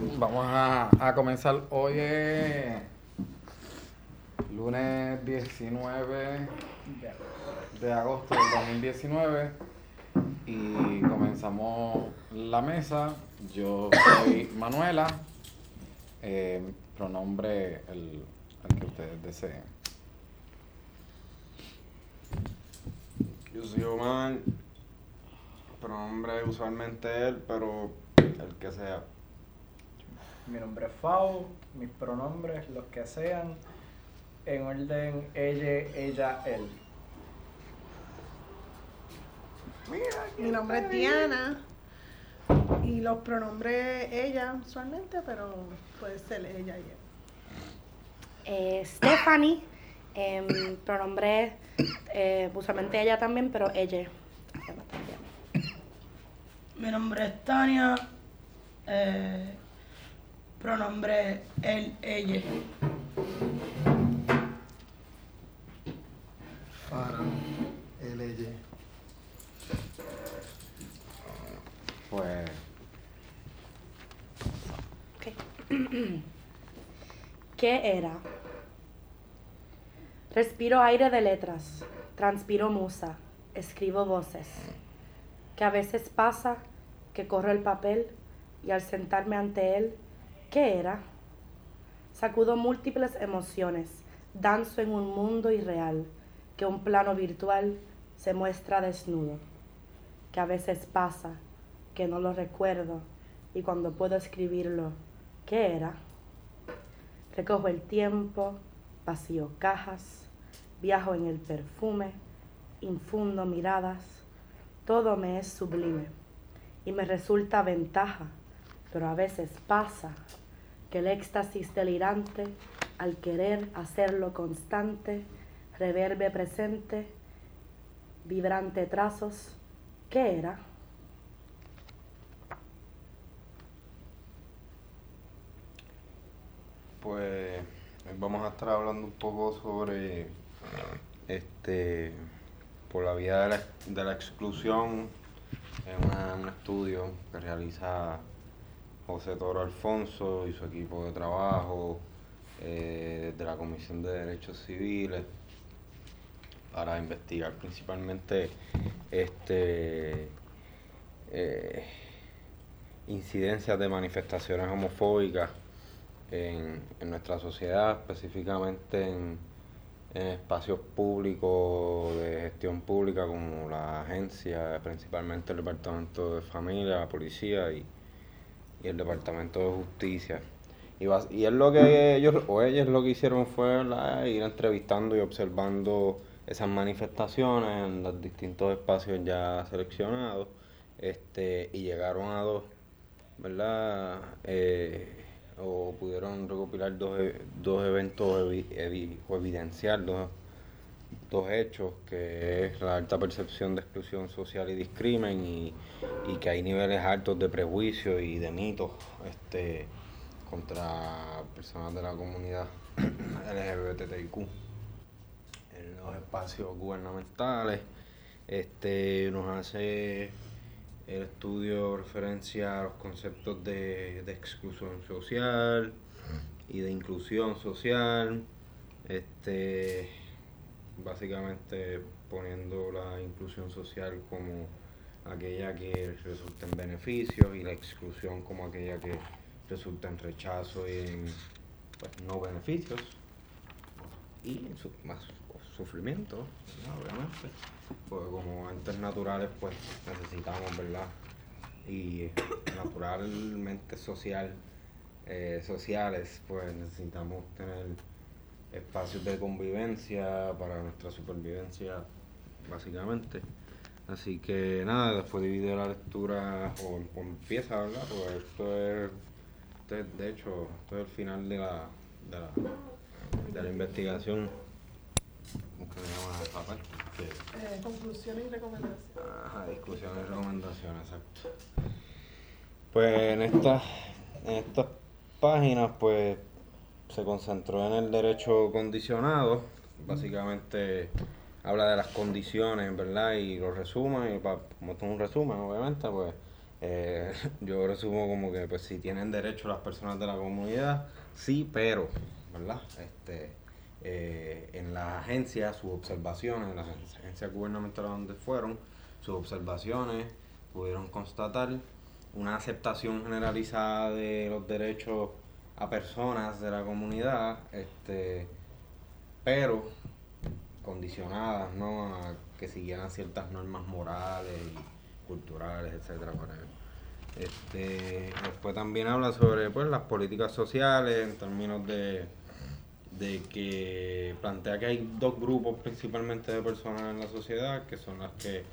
Vamos a, a comenzar. Hoy es lunes 19 de agosto del 2019 y comenzamos la mesa. Yo soy Manuela, eh, pronombre el, el que ustedes deseen. Yo soy Omar, pronombre usualmente él, pero el que sea. Mi nombre es Fau, mis pronombres, los que sean, en orden ella, ella, él. Mi nombre es Diana y los pronombres ella usualmente, pero puede ser ella y él. Eh, Stephanie, em, pronombre eh, usualmente ella también, pero ella. Mi nombre es Tania. eh, pronombre él, ella. Para el ella. Pues Ok. ¿Qué era? Respiro aire de letras, transpiro musa, escribo voces. Que a veces pasa que corro el papel y al sentarme ante él, ¿qué era? Sacudo múltiples emociones, danzo en un mundo irreal, que un plano virtual se muestra desnudo. Que a veces pasa que no lo recuerdo y cuando puedo escribirlo, ¿qué era? Recojo el tiempo, vacío cajas, viajo en el perfume, infundo miradas, todo me es sublime y me resulta ventaja, pero a veces pasa que el éxtasis delirante, al querer hacerlo constante, reverbe presente, vibrante trazos, ¿qué era? Pues vamos a estar hablando un poco sobre este por la vía de la, de la exclusión en un estudio que realiza José Toro Alfonso y su equipo de trabajo eh, de la Comisión de Derechos Civiles para investigar principalmente este eh, incidencias de manifestaciones homofóbicas en, en nuestra sociedad, específicamente en, en espacios públicos de gestión pública como la agencia, principalmente el Departamento de Familia, la Policía y, y el Departamento de Justicia. Y, bas- y es lo que ellos o ellos lo que hicieron fue ir entrevistando y observando esas manifestaciones en los distintos espacios ya seleccionados este, y llegaron a dos, ¿verdad? Eh, o pudieron recopilar dos, e- dos eventos o evidenciar dos, dos hechos, que es la alta percepción de exclusión social y discrimen y, y que hay niveles altos de prejuicio y de mitos este, contra personas de la comunidad LGBTIQ en los espacios gubernamentales. Este nos hace el estudio referencia a los conceptos de, de exclusión social y de inclusión social. Este básicamente poniendo la inclusión social como aquella que resulta en beneficios y la exclusión como aquella que resulta en rechazo y en pues, no beneficios y en más sufrimiento, obviamente. Porque como entes naturales pues necesitamos, ¿verdad? Y naturalmente social, eh, sociales, pues necesitamos tener espacios de convivencia para nuestra supervivencia, básicamente. Así que nada, después divide la lectura o, o empieza, ¿verdad? Pues esto es, esto es, de hecho, esto es el final de la, de la, de la investigación. Que- Eh, conclusiones y recomendaciones. Ajá, discusiones y recomendaciones, exacto. Pues en estas, en estas páginas, pues se concentró en el derecho condicionado. Básicamente habla de las condiciones, ¿verdad? Y lo resumen, y pa- como esto es un resumen, obviamente, pues Eh, yo resumo como que pues si tienen derecho las personas de la comunidad, sí, pero, ¿verdad? Este, eh, en las agencias, sus observaciones, en las agencias gubernamentales donde fueron, sus observaciones pudieron constatar una aceptación generalizada de los derechos a personas de la comunidad, este, pero condicionadas ¿no? a que siguieran ciertas normas morales y culturales, etcétera, Este, después también habla sobre pues, las políticas sociales en términos de, de que plantea que hay dos grupos principalmente de personas en la sociedad, que son las que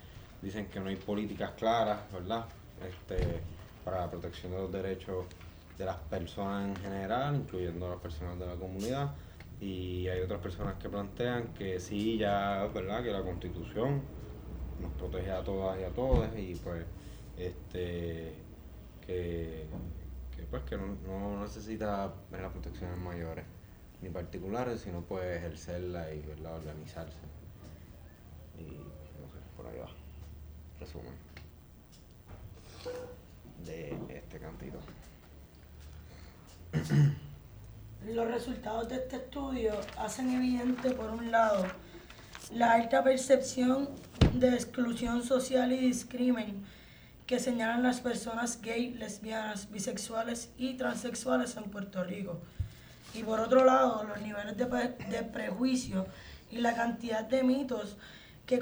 dicen que no hay políticas claras, ¿verdad? Este, para la protección de los derechos de las personas en general, incluyendo las personas de la comunidad. Y hay otras personas que plantean que sí, ya, ¿verdad? Que la constitución nos protege a todas y a todos y pues este que, pues que no, necesita las protecciones mayores ni particulares, sino puede ejercerla y ¿verdad? organizarse. Y no sé, por ahí va. Resumen de este cantito. Los resultados de este estudio hacen evidente, por un lado, la alta percepción de exclusión social y discrimen que señalan las personas gay, lesbianas, bisexuales y transexuales en Puerto Rico. Y por otro lado, los niveles de, de prejuicio y la cantidad de mitos que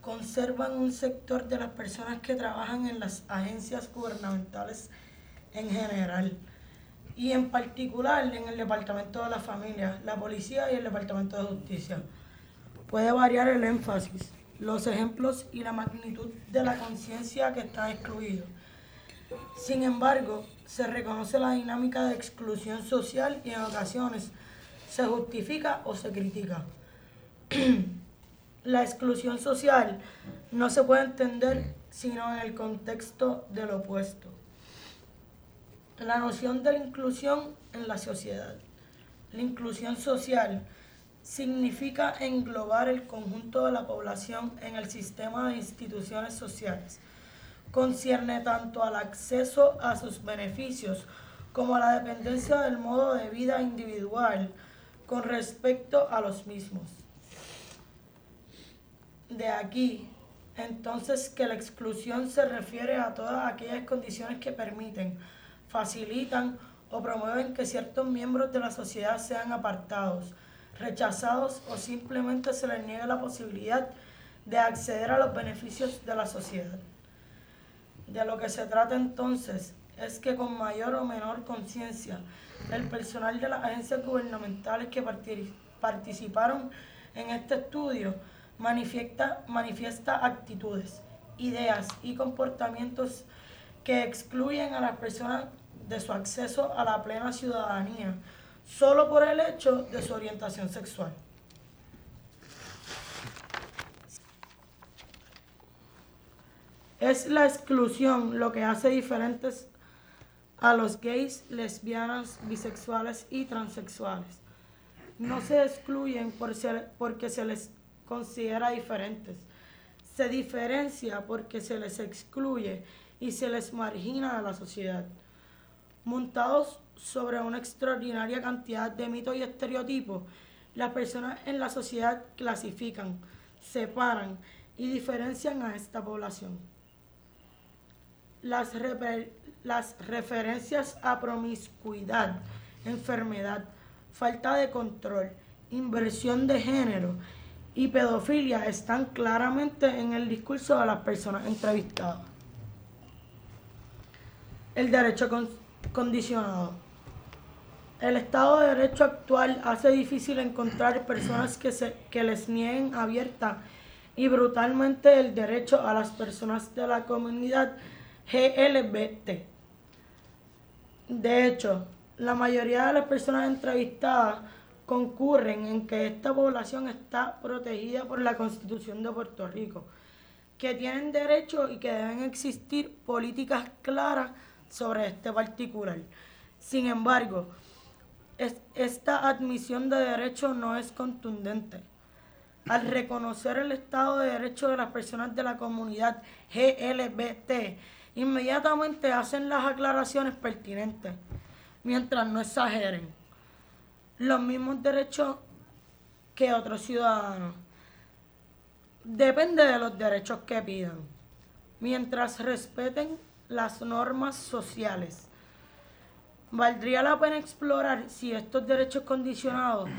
conservan un sector de las personas que trabajan en las agencias gubernamentales en general y en particular en el Departamento de la Familia, la Policía y el Departamento de Justicia. Puede variar el énfasis, los ejemplos y la magnitud de la conciencia que está excluido. Sin embargo, se reconoce la dinámica de exclusión social y en ocasiones se justifica o se critica. la exclusión social no se puede entender sino en el contexto del opuesto la noción de la inclusión en la sociedad. La inclusión social significa englobar el conjunto de la población en el sistema de instituciones sociales. Concierne tanto al acceso a sus beneficios como a la dependencia del modo de vida individual con respecto a los mismos. De aquí, entonces, que la exclusión se refiere a todas aquellas condiciones que permiten facilitan o promueven que ciertos miembros de la sociedad sean apartados, rechazados o simplemente se les niegue la posibilidad de acceder a los beneficios de la sociedad. De lo que se trata entonces es que con mayor o menor conciencia el personal de las agencias gubernamentales que participaron en este estudio manifiesta, manifiesta actitudes, ideas y comportamientos que excluyen a las personas de su acceso a la plena ciudadanía solo por el hecho de su orientación sexual. Es la exclusión lo que hace diferentes a los gays, lesbianas, bisexuales y transexuales. No se excluyen por porque se les considera diferentes. Se diferencia porque se les excluye y se les margina a la sociedad montados sobre una extraordinaria cantidad de mitos y estereotipos, las personas en la sociedad clasifican, separan y diferencian a esta población. Las, referencias a promiscuidad, enfermedad, falta de control, inversión de género y pedofilia están claramente en el discurso de las personas entrevistadas. El derecho condicionado. El Estado de Derecho actual hace difícil encontrar personas que, se, que les nieguen abierta y brutalmente el derecho a las personas de la comunidad GLBT. De hecho, la mayoría de las personas entrevistadas concurren en que esta población está protegida por la Constitución de Puerto Rico, que tienen derecho y que deben existir políticas claras sobre este particular. Sin embargo, esta admisión de derecho no es contundente. Al reconocer el Estado de Derecho de las personas de la comunidad GLBT inmediatamente hacen las aclaraciones pertinentes, mientras no exageren. Los mismos derechos que otros ciudadanos. Depende de los derechos que pidan, mientras respeten las normas sociales. Valdría la pena explorar si estos derechos condicionados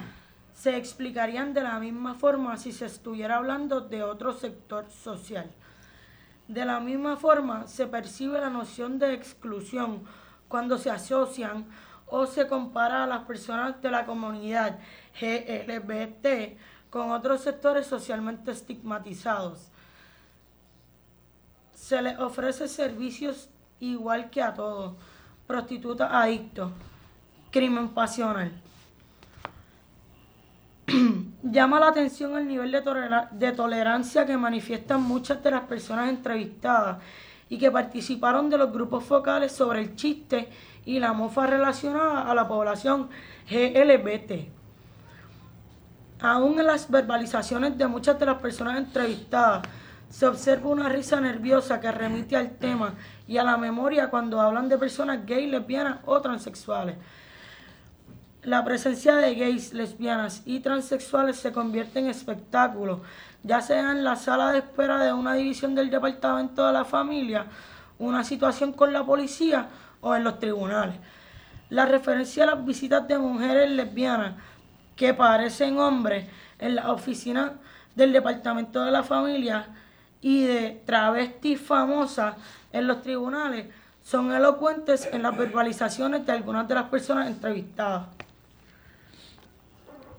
se explicarían de la misma forma si se estuviera hablando de otro sector social. De la misma forma se percibe la noción de exclusión cuando se asocian o se compara a las personas de la comunidad GLBT con otros sectores socialmente estigmatizados. Se les ofrece servicios igual que a todos, prostituta adicto, crimen pasional. Llama la atención el nivel de, de tolerancia que manifiestan muchas de las personas entrevistadas y que participaron de los grupos focales sobre el chiste y la mofa relacionada a la población GLBT. Aún en las verbalizaciones de muchas de las personas entrevistadas, se observa una risa nerviosa que remite al tema y a la memoria cuando hablan de personas gay, lesbianas o transexuales. La presencia de gays, lesbianas y transexuales se convierte en espectáculo, ya sea en la sala de espera de una división del Departamento de la Familia, una situación con la policía o en los tribunales. La referencia a las visitas de mujeres lesbianas que parecen hombres en la oficina del Departamento de la Familia y de travestis famosas en los tribunales son elocuentes en las verbalizaciones de algunas de las personas entrevistadas.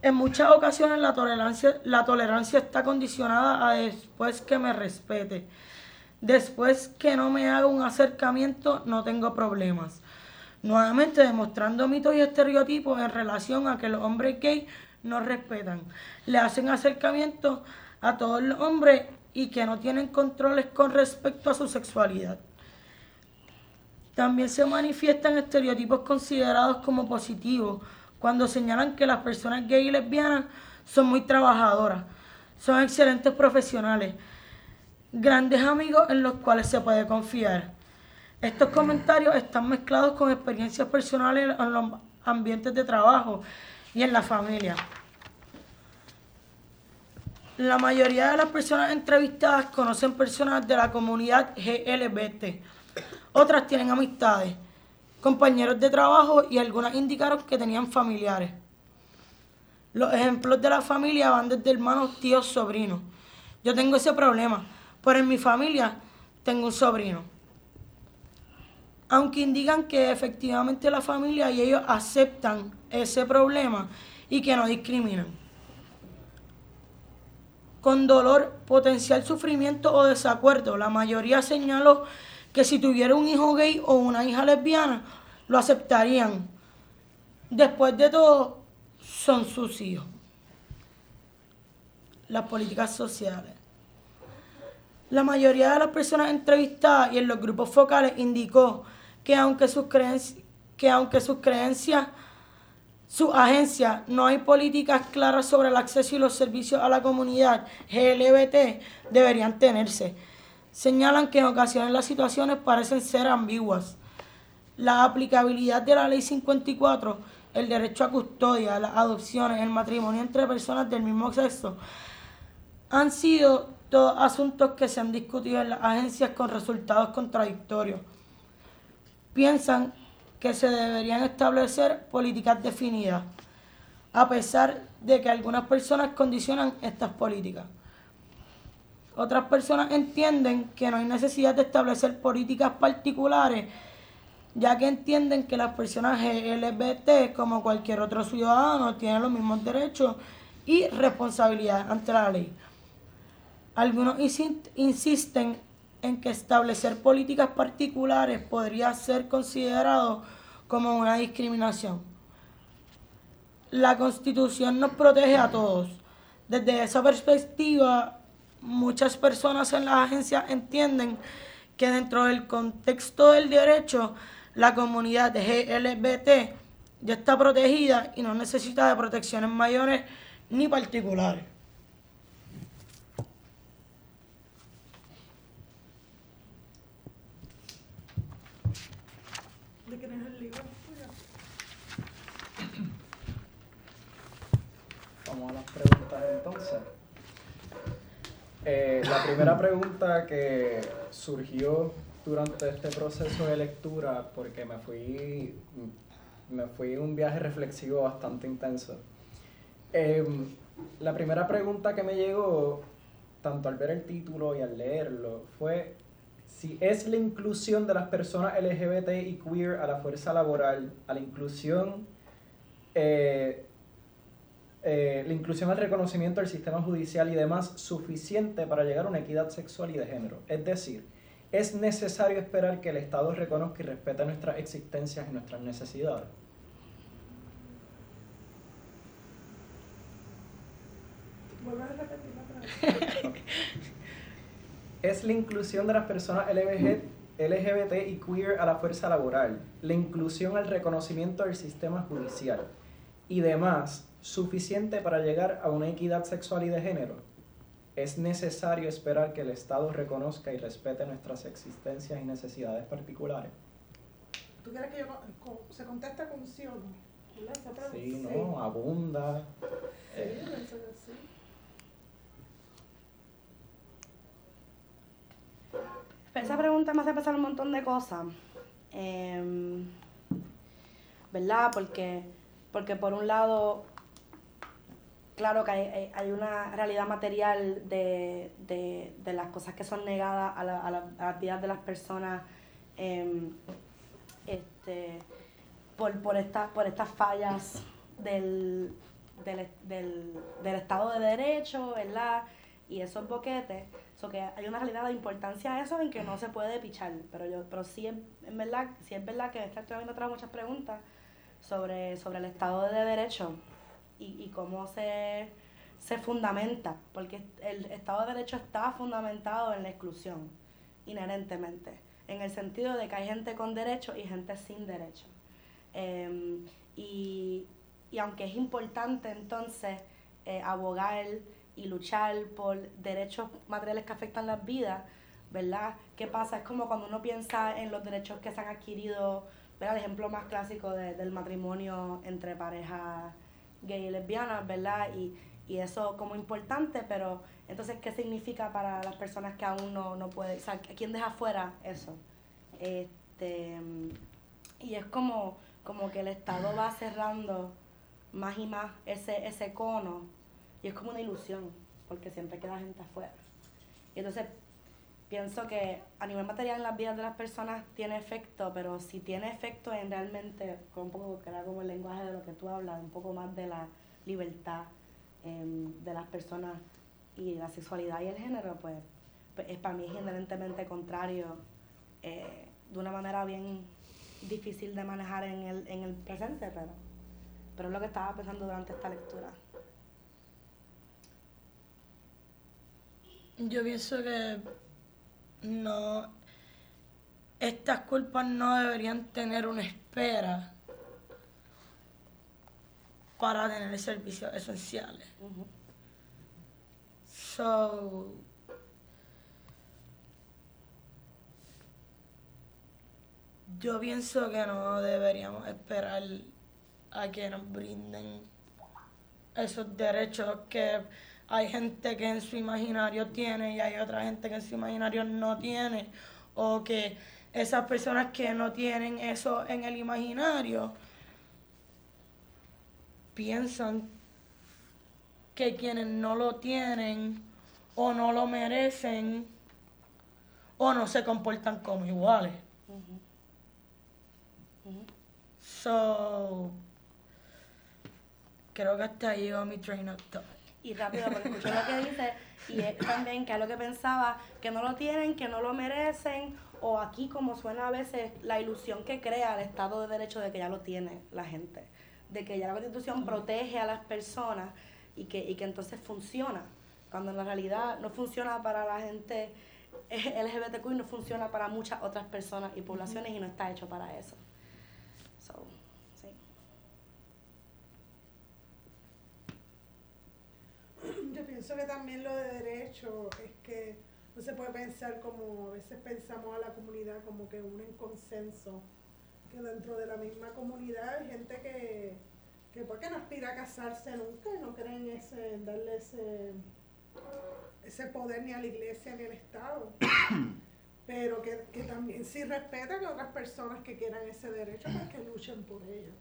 En muchas ocasiones la tolerancia, la tolerancia está condicionada a después que me respete. Después que no me haga un acercamiento, no tengo problemas. Nuevamente demostrando mitos y estereotipos en relación a que los hombres gay no respetan. Le hacen acercamiento a todos los hombres y que no tienen controles con respecto a su sexualidad. También se manifiestan estereotipos considerados como positivos cuando señalan que las personas gay y lesbianas son muy trabajadoras, son excelentes profesionales, grandes amigos en los cuales se puede confiar. Estos comentarios están mezclados con experiencias personales en los ambientes de trabajo y en la familia. La mayoría de las personas entrevistadas conocen personas de la comunidad GLBT. Otras tienen amistades, compañeros de trabajo y algunas indicaron que tenían familiares. Los ejemplos de la familia van desde hermanos, tíos, sobrinos. Yo tengo ese problema, pero en mi familia tengo un sobrino. Aunque indican que efectivamente la familia y ellos aceptan ese problema y que no discriminan. Con dolor, potencial sufrimiento o desacuerdo, la mayoría señaló que si tuviera un hijo gay o una hija lesbiana, lo aceptarían. Después de todo, son sus hijos. Las políticas sociales. La mayoría de las personas entrevistadas y en los grupos focales indicó que aunque sus creencias, que aunque sus creencias su agencia no hay políticas claras sobre el acceso y los servicios a la comunidad GLBT, deberían tenerse. Señalan que en ocasiones las situaciones parecen ser ambiguas. La aplicabilidad de la Ley 54, el derecho a custodia, las adopciones, el matrimonio entre personas del mismo sexo, han sido todos asuntos que se han discutido en las agencias con resultados contradictorios. Piensan que se deberían establecer políticas definidas, a pesar de que algunas personas condicionan estas políticas. Otras personas entienden que no hay necesidad de establecer políticas particulares, ya que entienden que las personas LGBT, como cualquier otro ciudadano, tienen los mismos derechos y responsabilidades ante la ley. Algunos insisten en que establecer políticas particulares podría ser considerado como una discriminación. La Constitución nos protege a todos. Desde esa perspectiva, muchas personas en las agencias entienden que dentro del contexto del derecho, la comunidad LGBT ya está protegida y no necesita de protecciones mayores ni particulares. Vamos a las preguntas entonces. Eh, la primera pregunta que surgió durante este proceso de lectura, porque me fui, me fui un viaje reflexivo bastante intenso. Em, la primera pregunta que me llegó, tanto al ver el título y al leerlo, fue si es la inclusión de las personas LGBT y queer a la fuerza laboral, a la inclusión, eh, eh, la inclusión al reconocimiento del sistema judicial y demás suficiente para llegar a una equidad sexual y de género. Es decir, es necesario esperar que el Estado reconozca y respete nuestras existencias y nuestras necesidades. es la inclusión de las personas LGBT, LGBT y queer a la fuerza laboral, la inclusión al reconocimiento del sistema judicial y demás suficiente para llegar a una equidad sexual y de género. Es necesario esperar que el Estado reconozca y respete nuestras existencias y necesidades particulares. ¿Tú quieres que yo se conteste con sí o no? Sí, no, abunda. Sí, eh, sí. Esa pregunta me hace pensar un montón de cosas. Em, ¿Verdad? Porque, porque por un lado, claro que hay, hay una realidad material de, de, de, las cosas que son negadas a, la, a, la, a las vidas de las personas eh, este, por, por, esta, por estas fallas del, del, del, del Estado de Derecho, ¿verdad? Y esos boquetes. So que hay una realidad de importancia a eso en que no se puede pichar. Pero yo, pero sí es, es verdad, sí es verdad que también trae muchas preguntas sobre, sobre el Estado de Derecho y, y cómo se, se fundamenta. Porque el Estado de Derecho está fundamentado en la exclusión, inherentemente. En el sentido de que hay gente con derecho y gente sin derecho. Eh, y, y aunque es importante entonces eh, abogar y luchar por derechos materiales que afectan las vidas, ¿verdad? ¿Qué pasa? Es como cuando uno piensa en los derechos que se han adquirido, ¿verdad? El ejemplo más clásico de, del matrimonio entre parejas gay y lesbianas, ¿verdad? Y, y eso como importante, pero entonces, ¿qué significa para las personas que aún no, no pueden? O sea, ¿quién deja fuera eso? Este, y es como, como que el Estado va cerrando más y más ese, ese cono y es como una ilusión, porque siempre queda gente afuera. Y entonces pienso que a nivel material en las vidas de las personas tiene efecto, pero si tiene efecto en realmente, un poco que era como el lenguaje de lo que tú hablas, un poco más de la libertad eh, de las personas y la sexualidad y el género, pues, pues es, para mí es inherentemente contrario eh, de una manera bien difícil de manejar en el, en el presente, pero, pero es lo que estaba pensando durante esta lectura. Yo pienso que no, estas culpas no deberían tener una espera para tener servicios esenciales. Uh -huh. So, yo pienso que no deberíamos esperar a que nos brinden esos derechos que hay gente que en su imaginario tiene y hay otra gente que en su imaginario no tiene, o que esas personas que no tienen eso en el imaginario piensan que quienes no lo tienen o no lo merecen o no se comportan como iguales. Uh -huh. Uh -huh. So, creo que hasta ahí llegó mi train of thought y rápido, porque escuché lo que dice, y es también que es lo que pensaba, que no lo tienen, que no lo merecen, o aquí como suena a veces la ilusión que crea el Estado de Derecho de que ya lo tiene la gente, de que ya la Constitución protege a las personas y que, y que entonces funciona, cuando en la realidad no funciona para la gente LGBTQ y no funciona para muchas otras personas y poblaciones y no está hecho para eso. So, sí. Yo pienso que también lo de derecho es que no se puede pensar como a veces pensamos a la comunidad como que unen consenso, que dentro de la misma comunidad hay gente que, que porque no aspira a casarse nunca y no cree en ese, darle ese, ese poder ni a la iglesia ni al Estado. Pero que, que también sí respeta que otras personas que quieran ese derecho, pues que luchen por ello.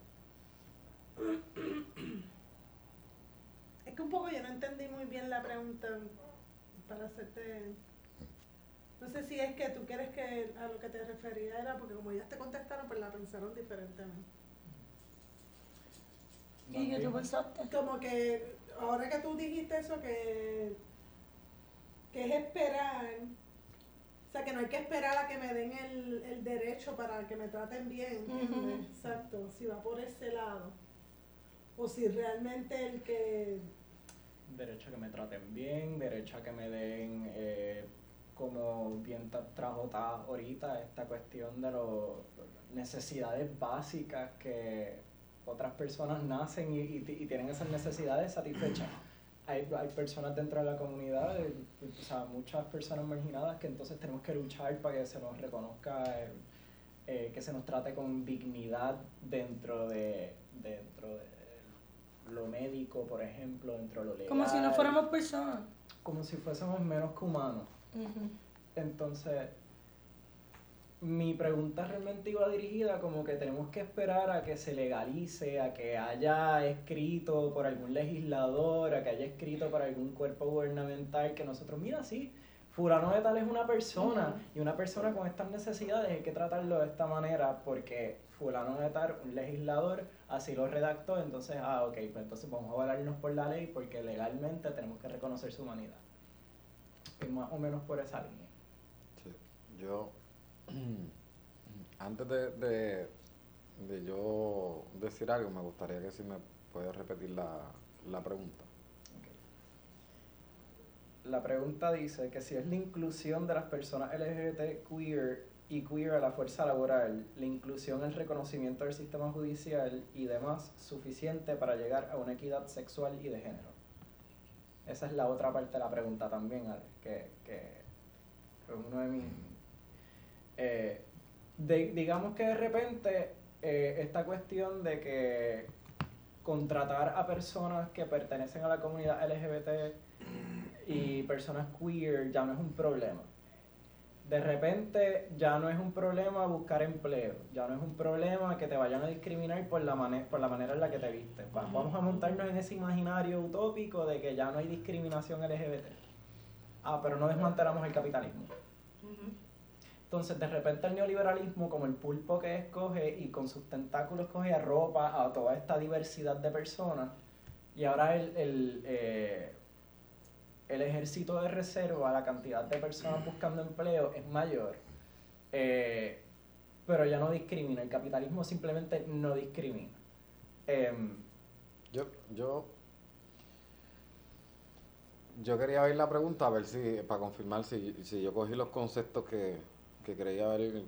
Es que un poco yo no entendí muy bien la pregunta para hacerte... No sé si es que tú quieres que a lo que te refería era porque como ellas te contestaron, pues la pensaron diferentemente. ¿Y qué tú pensaste? Como que ahora que tú dijiste eso, que, que es esperar, o sea, que no hay que esperar a que me den el, el derecho para que me traten bien. Exacto, si va por ese lado. O si realmente el que... Derecho a que me traten bien, derecho a que me den, eh, como bien tra- trajo Ta ahorita, esta cuestión de las necesidades básicas que otras personas nacen y, y y tienen esas necesidades satisfechas. Hay, hay personas dentro de la comunidad, eh, o sea, muchas personas marginadas que entonces tenemos que luchar para que se nos reconozca, eh, eh, que se nos trate con dignidad dentro de, dentro de lo médico, por ejemplo, dentro de lo legal. Como si no fuéramos personas. Como si fuésemos menos que humanos. Entonces, mi pregunta realmente iba dirigida como que tenemos que esperar a que se legalice, a que haya escrito por algún legislador, a que haya escrito por algún cuerpo gubernamental que nosotros, mira, sí, fulano de tal es una persona y una persona con estas necesidades hay que tratarlo de esta manera porque fulano de tal, un legislador, así lo redactó, entonces, ah, ok, pues entonces vamos a valernos por la ley porque legalmente tenemos que reconocer su humanidad. Y más o menos por esa línea. Sí. Yo, antes de, de, de yo decir algo, me gustaría que si me puedes repetir la, la pregunta. La pregunta dice que si es la inclusión de las personas LGBT queer y queer a la fuerza laboral, la inclusión, el reconocimiento del sistema judicial y demás suficiente para llegar a una equidad sexual y de género. Esa es la otra parte de la pregunta también, que, que es uno de mis... eh, de- digamos que de repente eh, esta cuestión de que contratar a personas que pertenecen a la comunidad LGBT y personas queer ya no es un problema. De repente ya no es un problema buscar empleo, ya no es un problema que te vayan a discriminar por la, por la manera en la que te vistes. Va- Vamos a montarnos en ese imaginario utópico de que ya no hay discriminación LGBT. Ah, pero no desmantelamos el capitalismo. Entonces, de repente el neoliberalismo, como el pulpo que escoge y con sus tentáculos coge a ropa a toda esta diversidad de personas, y ahora el, el, eh, el ejército de reserva, la cantidad de personas buscando empleo es mayor, eh, pero ya no discrimina, el capitalismo simplemente no discrimina. Em, Yo, yo, yo quería ver la pregunta, a ver si, para confirmar si, si yo cogí los conceptos que, que creía haber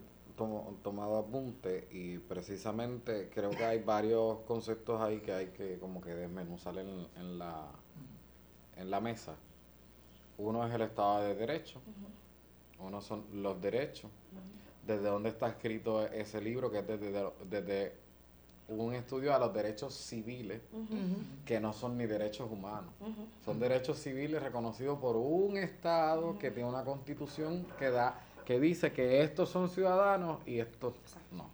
tomado apunte y precisamente creo que hay varios conceptos ahí que hay que como que desmenuzar en, en la, en la mesa. Uno es el Estado de Derecho, uno son los derechos, desde dónde está escrito ese libro, que es desde, desde un estudio a los derechos civiles, que no son ni derechos humanos. Son derechos civiles reconocidos por un Estado que tiene una constitución que da que dice que estos son ciudadanos y estos no.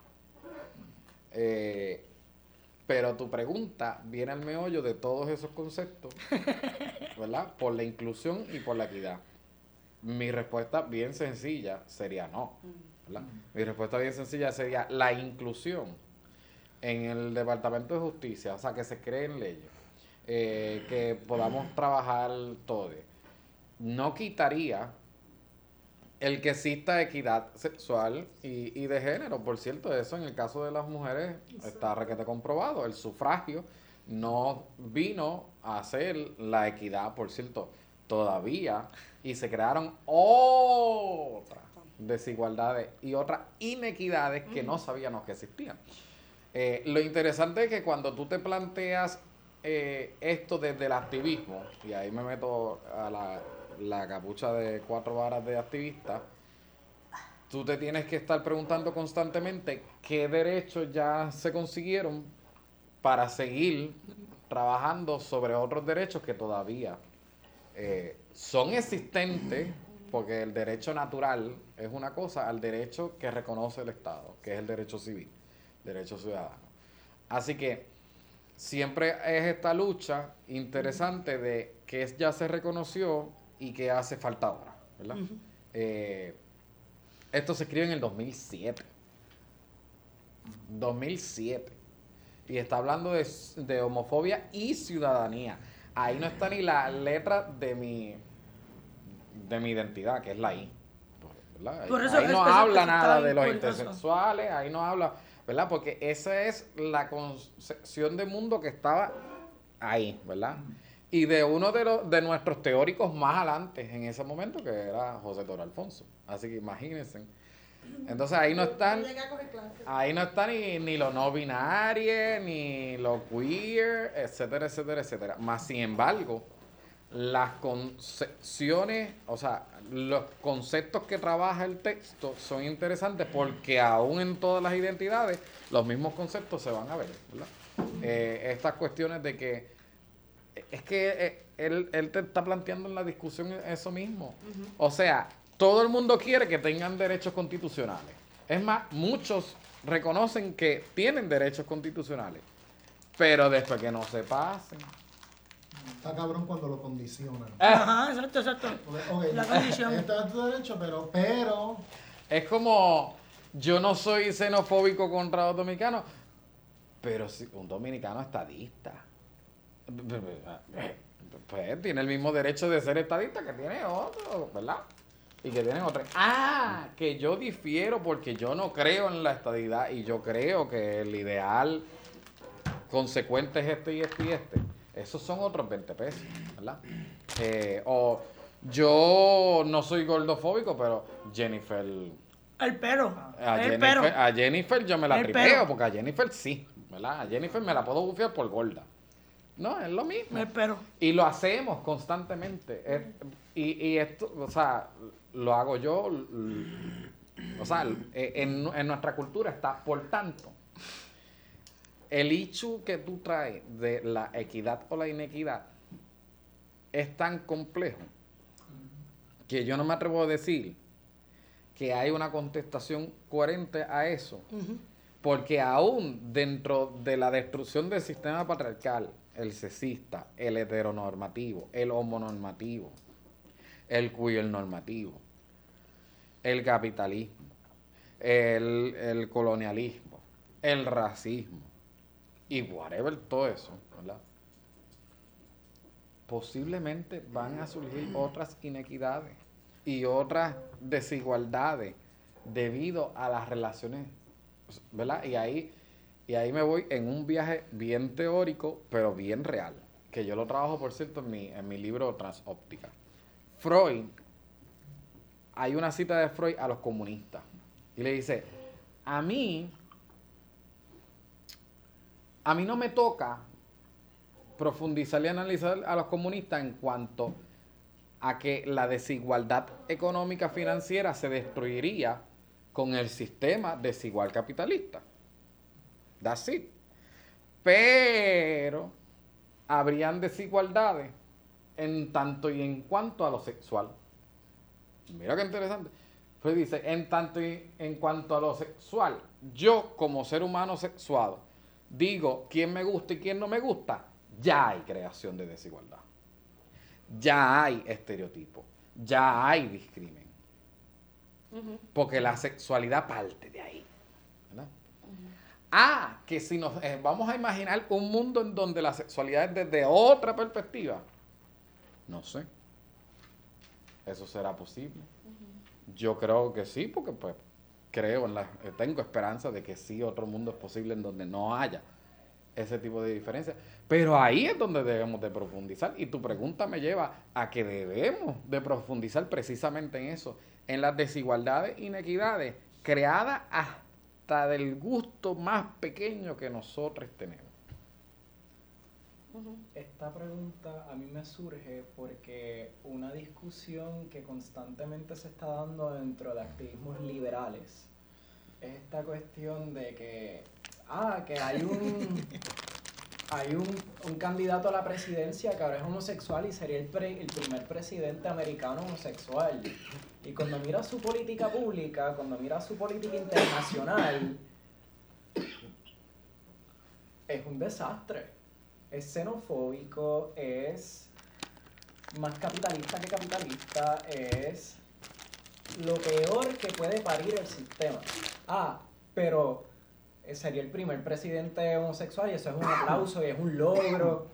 Eh, pero tu pregunta viene al meollo de todos esos conceptos, ¿verdad? Por la inclusión y por la equidad. Mi respuesta bien sencilla sería no. ¿verdad? Mi respuesta bien sencilla sería la inclusión en el Departamento de Justicia, o sea, que se creen leyes, eh, que podamos trabajar todos. No quitaría el que exista equidad sexual y, y de género. Por cierto, eso en el caso de las mujeres está requete comprobado. El sufragio no vino a hacer la equidad, por cierto, todavía. Y se crearon otras desigualdades y otras inequidades que no sabíamos que existían. Eh, lo interesante es que cuando tú te planteas eh, esto desde el activismo, y ahí me meto a la, la capucha de cuatro varas de activista, tú te tienes que estar preguntando constantemente qué derechos ya se consiguieron para seguir trabajando sobre otros derechos que todavía eh, son existentes, porque el derecho natural es una cosa al derecho que reconoce el Estado, que es el derecho civil, derecho ciudadano. Así que siempre es esta lucha interesante de que ya se reconoció y que hace falta ahora, ¿verdad? Eh, esto se escribe en el 2007. 2007. Y está hablando de, de homofobia y ciudadanía. Ahí no está ni la letra de mi de mi identidad, que es la I. ¿verdad? Por eso ahí no habla nada de los intersexuales, ahí no habla, ¿verdad? Porque esa es la concepción de mundo que estaba ahí, ¿verdad? Y de uno de, los, de nuestros teóricos más adelante en ese momento, que era José Toro Alfonso. Así que imagínense. Entonces ahí no están, ahí no está ni, ni lo no binario, ni lo queer, etcétera, etcétera, etcétera. Más sin embargo, las concepciones, o sea, los conceptos que trabaja el texto son interesantes porque aún en todas las identidades los mismos conceptos se van a ver. Eh, estas cuestiones de que es que eh, él, él te está planteando en la discusión eso mismo. O sea, todo el mundo quiere que tengan derechos constitucionales. Es más, muchos reconocen que tienen derechos constitucionales, pero después que no se pasen. Está cabrón cuando lo condicionan. Ajá, exacto, exacto. Porque, ok, La condición. Este es tu derecho, pero, pero, Es como, yo no soy xenofóbico contra los dominicanos, pero si un dominicano estadista, pues tiene el mismo derecho de ser estadista que tiene otro, ¿verdad? Y que tienen otro. Ah, que yo difiero porque yo no creo en la estadidad y yo creo que el ideal consecuente es este y este y este. Esos son otros 20 pesos, ¿verdad? Eh, o yo no soy gordofóbico, pero Jennifer El pero. a el Jennifer, pero. a Jennifer yo me la tripeo, porque a Jennifer sí, ¿verdad? A Jennifer me la puedo bufiar por gorda. No, es lo mismo. El pero. Y lo hacemos constantemente. Es- y, y esto, o sea, lo hago yo, o sea, eh, en, en nuestra cultura está. Por tanto, el hecho que tú traes de la equidad o la inequidad es tan complejo que yo no me atrevo a decir que hay una contestación coherente a eso. Porque aún dentro de la destrucción del sistema patriarcal, el sexista, el heteronormativo, el homonormativo, el queer normativo, el capitalismo, el, el colonialismo, el racismo y whatever, todo eso, ¿verdad? Posiblemente van a surgir otras inequidades y otras desigualdades debido a las relaciones, ¿verdad? Y ahí, y ahí me voy en un viaje bien teórico, pero bien real, que yo lo trabajo, por cierto, en mi, en mi libro Transóptica. Freud, hay una cita de Freud a los comunistas, y le dice, a mí, a mí no me toca profundizar y analizar a los comunistas en cuanto a que la desigualdad económica financiera se destruiría con el sistema desigual capitalista. That's it. Pero habrían desigualdades en tanto y en cuanto a lo sexual. Mira qué interesante. Pues dice, en tanto y en cuanto a lo sexual, yo como ser humano sexuado digo quién me gusta y quién no me gusta, ya hay creación de desigualdad. Ya hay estereotipo, ya hay discrimen. Porque la sexualidad parte de ahí. Ah, que si nos eh, vamos a imaginar un mundo en donde la sexualidad es desde otra perspectiva, no sé. ¿Eso será posible? Yo creo que sí, porque pues creo en la, eh, tengo esperanza de que sí otro mundo es posible en donde no haya ese tipo de diferencias. Pero ahí es donde debemos de profundizar. Y tu pregunta me lleva a que debemos de profundizar precisamente en eso, en las desigualdades inequidades creadas hasta del gusto más pequeño que nosotros tenemos. Esta pregunta a mí me surge porque una discusión que constantemente se está dando dentro de activismos liberales es esta cuestión de que, ah, que hay un, hay un, un candidato a la presidencia que ahora es homosexual y sería el, pre- el primer presidente americano homosexual. Y cuando mira su política pública, cuando mira su política internacional, es un desastre. Es xenofóbico, es más capitalista que capitalista, es lo peor que puede parir el sistema. Ah, pero sería el primer presidente homosexual y eso es un aplauso y es un logro.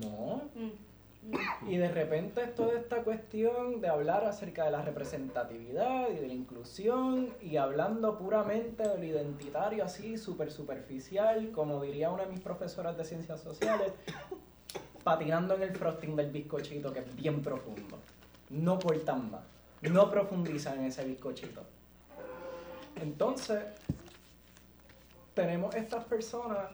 No. Mm, Y de repente es toda esta cuestión de hablar acerca de la representatividad y de la inclusión y hablando puramente de lo identitario así, súper superficial, como diría una de mis profesoras de ciencias sociales, patinando en el frosting del bizcochito que es bien profundo. No cortan más, no profundizan en ese bizcochito. Entonces, tenemos estas personas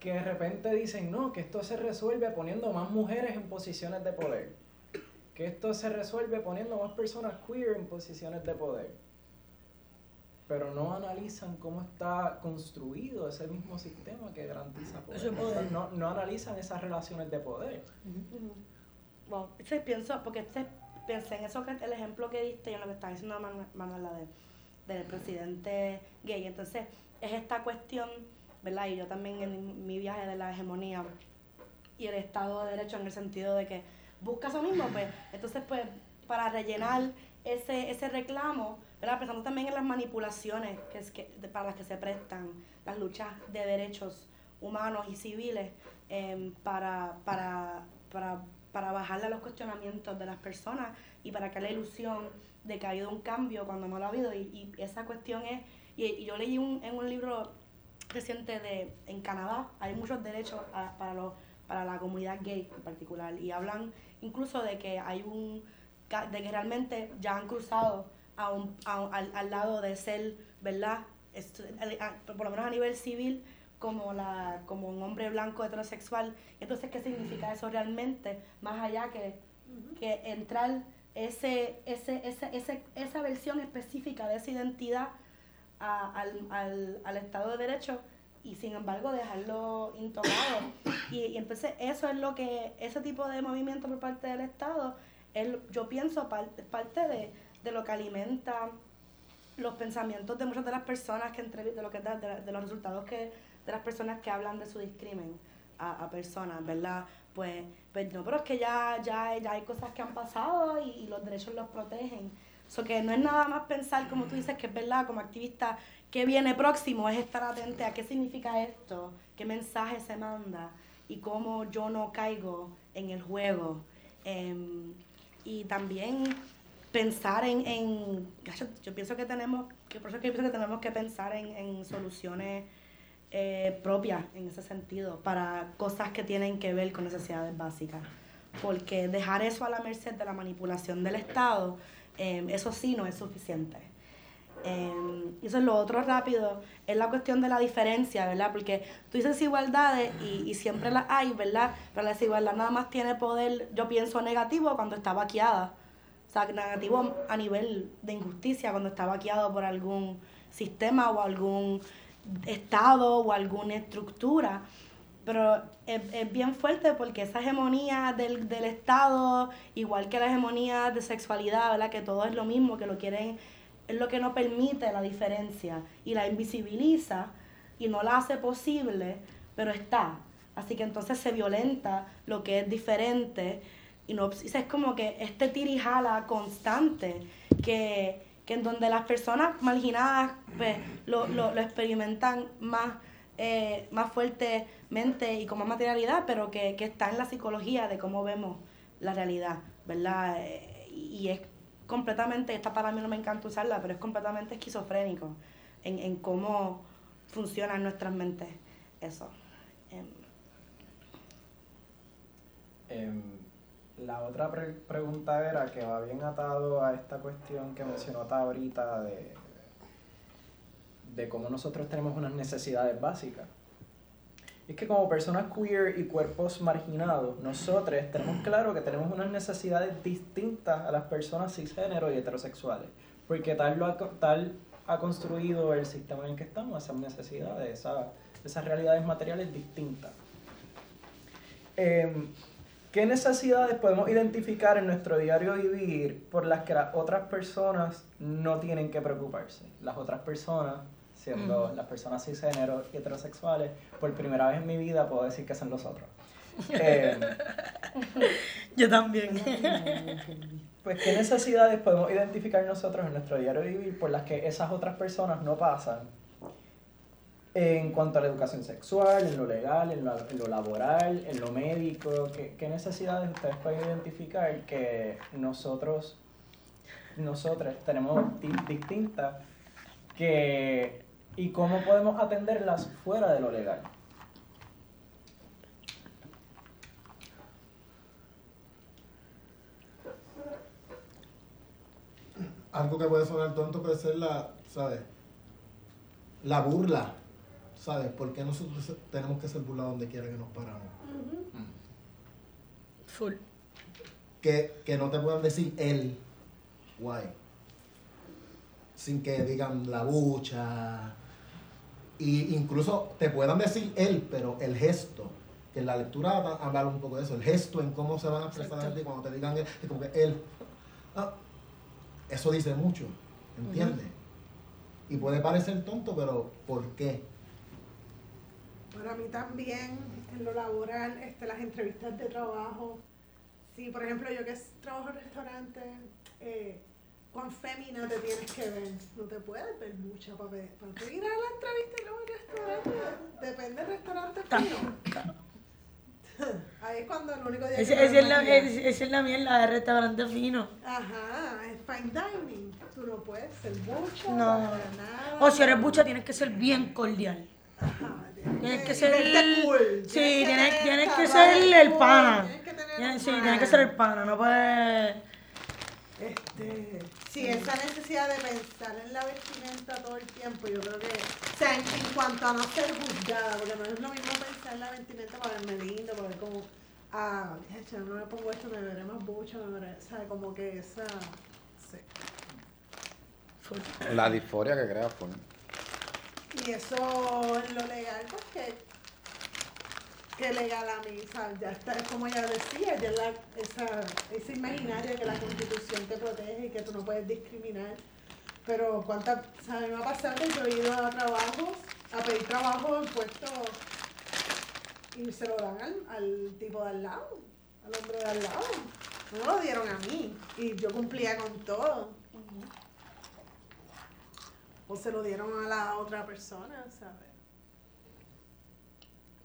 que de repente dicen, no, que esto se resuelve poniendo más mujeres en posiciones de poder. Que esto se resuelve poniendo más personas queer en posiciones de poder. Pero no analizan cómo está construido ese mismo sistema que garantiza poder. Ese poder. No, no analizan esas relaciones de poder. Wow. Entonces pienso, porque pensé en eso que el ejemplo que diste y en lo que estaba diciendo Manu- Manuela de, del presidente gay. Entonces, es esta cuestión, ¿verdad? Y yo también en mi viaje de la hegemonía y el Estado de Derecho en el sentido de que busca eso mismo, pues, entonces, pues, para rellenar ese, ese reclamo, ¿verdad? Pensando también en las manipulaciones que es que, para las que se prestan las luchas de derechos humanos y civiles em, para, para, para, para bajarle a los cuestionamientos de las personas y para que la ilusión de que ha habido un cambio cuando no lo ha habido. Y esa cuestión es, y, y yo leí un, en un libro reciente de, en Canadá, hay muchos derechos a- para, los, para la comunidad gay en particular y hablan incluso de que hay un, de que realmente ya han cruzado a un, a al, al lado de ser, ¿verdad? A- por lo menos a nivel civil, como, la, como un hombre blanco heterosexual. Entonces, ¿qué significa eso realmente? Más allá que, que entrar ese, ese, ese, ese, esa versión específica de esa identidad a- al, al, al Estado de Derecho y sin embargo dejarlo intocado. Y, y entonces eso es lo que, ese tipo de movimiento por parte del Estado, él, yo pienso parte, parte de, de lo que alimenta los pensamientos de muchas de las personas que entrevi- de lo que de, de los resultados que de las personas que hablan de su discrimen a, a personas, ¿verdad? Pues, pues no, pero es que ya, ya, ya hay cosas que han pasado y, y los derechos los protegen. So que no es nada más pensar, como tú dices, que es verdad, como activista, que viene próximo, es estar atente a qué significa esto, qué mensaje se manda y cómo yo no caigo en el juego. Em, y también pensar en, en yo, pienso que tenemos, que por eso es que yo pienso que tenemos que pensar en, en soluciones eh, propias en ese sentido, para cosas que tienen que ver con necesidades básicas. Porque dejar eso a la merced de la manipulación del Estado, eh, eso sí no es suficiente. Eh, eso es lo otro rápido, es la cuestión de la diferencia, ¿verdad? Porque tú dices desigualdades y, y siempre las hay, ¿verdad? Pero la desigualdad nada más tiene poder, yo pienso negativo cuando está vaqueada. O sea, negativo a nivel de injusticia cuando está vaqueado por algún sistema o algún estado o alguna estructura. Pero es, es bien fuerte porque esa hegemonía del, del Estado, igual que la hegemonía de sexualidad, ¿verdad? Que todo es lo mismo, que lo quieren, es lo que no permite la diferencia y la invisibiliza y no la hace posible, pero está. Así que entonces se violenta lo que es diferente y no es como que este tirijala constante que, que en donde las personas marginadas pues, lo, lo, lo experimentan más, eh, más fuertemente y con más materialidad, pero que, que está en la psicología de cómo vemos la realidad, ¿verdad? Eh, y, es completamente, esta para mí no me encanta usarla, pero es completamente esquizofrénico en, en cómo funcionan nuestras mentes eso. Em, la otra pre- pregunta era que va bien atado a esta cuestión que mencionó Ta ahorita de, de cómo nosotros tenemos unas necesidades básicas. Es que como personas queer y cuerpos marginados, nosotros tenemos claro que tenemos unas necesidades distintas a las personas cisgénero y heterosexuales. Porque tal, lo ha, tal ha construido el sistema en el que estamos, esas necesidades, esa, esas realidades materiales distintas. Em, ¿Qué necesidades podemos identificar en nuestro diario vivir por las que las otras personas no tienen que preocuparse? Las otras personas, siendo las personas cisgénero y heterosexuales, por primera vez en mi vida puedo decir que son los otros. Em, Yo también. pues, ¿qué necesidades podemos identificar nosotros en nuestro diario vivir por las que esas otras personas no pasan? En cuanto a la educación sexual, en lo legal, en lo, en lo laboral, en lo médico, ¿qué, qué necesidades ustedes pueden identificar que nosotros, nosotros tenemos di- distintas que, y cómo podemos atenderlas fuera de lo legal? Algo que puede sonar tonto puede ser la, ¿sabes? La burla, ¿sabes? ¿Por qué nosotros tenemos que ser burlados donde quiera que nos paramos? Full. Que, que no te puedan decir él, guay. Sin que digan la bucha. Y incluso te puedan decir él, pero el gesto. Que en la lectura va a hablar un poco de eso. El gesto en cómo se van a expresar de ti cuando te digan él. Es como que él. ah, eso dice mucho. ¿Entiendes? Y puede parecer tonto, pero ¿por qué? Para mí también, en lo laboral, este, las entrevistas de trabajo. Sí, por ejemplo, yo que trabajo en restaurante, eh, cuán fémina te tienes que ver. No te puedes ver mucha para, ver- para tú ir a la entrevista y luego al restaurante. Depende del restaurante fino. Ahí es cuando el único día Ese- que Esa es, la- es- esa es la mierda de restaurante fino. Ajá, es fine dining. Tú no puedes ser bucha, No. nada. O si eres bucha, tienes que ser bien cordial. Ajá, Tienes que ser el. cool. Sí, Tienes tienes, tener tienes que ser el pana. Tienes que tener Tienes- un Sí, tienes que ser el pana, no puedes. Este, sí, esa necesidad de pensar en la vestimenta todo el tiempo, yo creo que, o sea, en, en cuanto a no ser juzgada, porque no es lo mismo pensar en la vestimenta para verme lindo, para ver como, ah, ya, no me pongo esto, me veré más bucha, me veré, ¿sabes? Como que esa, sí. La disforia que crea fue. Y eso en lo legal, pues que, que legal a mí. Ya está, es como ella decía, ya la, esa, esa imaginaria que la constitución te protege y que tú no puedes discriminar. Pero cuántas, ¿sabes? Me ha pasado que yo he ido a trabajos, a pedir trabajo en puestos y se lo dan al, al tipo de al lado, al hombre de al lado. No me lo dieron a mí y yo cumplía con todo. O se lo dieron a la otra persona, ¿sabes?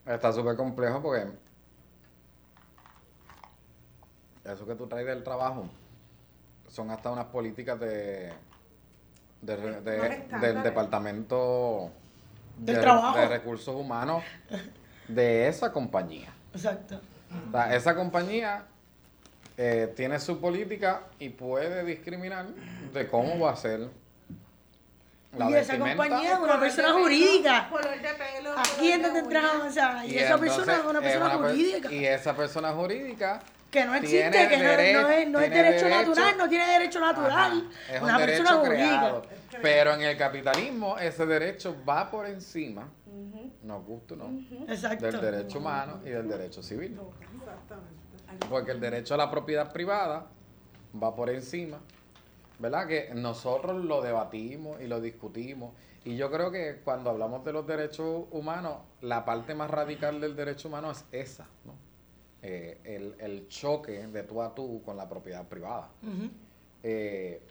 Está súper complejo porque eso que tú traes del trabajo son hasta unas políticas de, de- de- Unos del departamento Del trabajo. de recursos humanos de esa compañía. Exacto. O sea, esa compañía eh, tiene su política y puede discriminar de cómo va a ser la Y esa compañía es una persona pelo, jurídica. Color de pelo. Aquí color es de donde entramos, o sea, y, Y esa entonces persona es una persona per- jurídica. Y esa persona jurídica que no existe, tiene que no, no es, no es derecho derecho- natural, no tiene derecho natural. Ajá, es una un persona derecho jurídica. creado. Pero en el capitalismo ese derecho va por encima, nos gusta o no, Exacto. del derecho humano y del derecho civil. Exactamente. Porque el derecho a la propiedad privada va por encima, ¿verdad? Que nosotros lo debatimos y lo discutimos. Y yo creo que cuando hablamos de los derechos humanos, la parte más radical del derecho humano es esa, ¿no? Eh, el, el choque de tú a tú con la propiedad privada. Eh,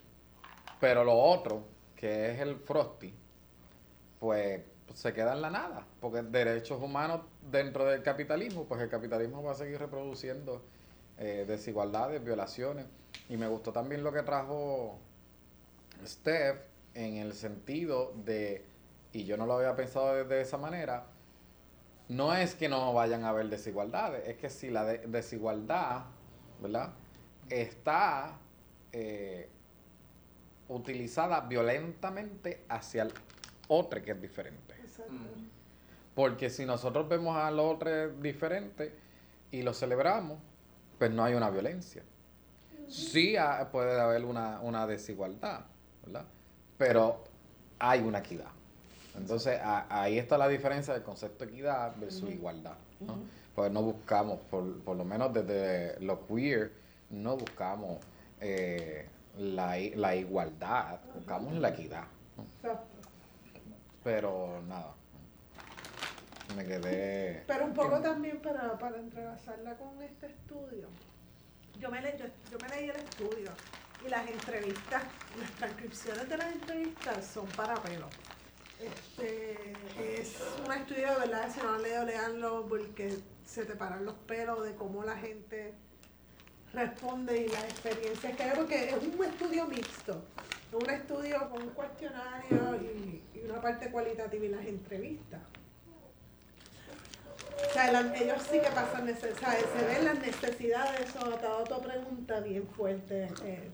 pero lo otro, que es el Frosty, pues se queda en la nada, porque derechos humanos dentro del capitalismo, pues el capitalismo va a seguir reproduciendo eh, desigualdades, violaciones. Y me gustó también lo que trajo Steph en el sentido de, y yo no lo había pensado de, esa manera, no es que no vayan a haber desigualdades, es que si la de- desigualdad, ¿verdad? Está eh, utilizada violentamente hacia el otro que es diferente. Exacto. Porque si nosotros vemos al otro diferente y lo celebramos, pues no hay una violencia. Sí ha- puede haber una, una desigualdad, ¿verdad? Pero hay una equidad. Entonces, a- ahí está la diferencia del concepto de equidad versus igualdad, ¿no? Pues no buscamos, por, por lo menos desde lo queer, no buscamos eh, la, la igualdad, buscamos la equidad. ¿no? Exacto. Pero nada, me quedé... Pero un poco también para, para entrelazarla con este estudio. Yo me, le- yo, yo me leí el estudio y las entrevistas, las transcripciones de las entrevistas son para pelo. Este, es un estudio de verdad, si no lo han leído, leanlo porque se te paran los pelos de cómo la gente responde y las experiencias que hay, porque es un estudio mixto, un estudio con un cuestionario y, y una parte cualitativa y las entrevistas. O sea, ellos sí que pasan necesidades, se ven las necesidades, eso te ha tu pregunta bien fuerte. eh,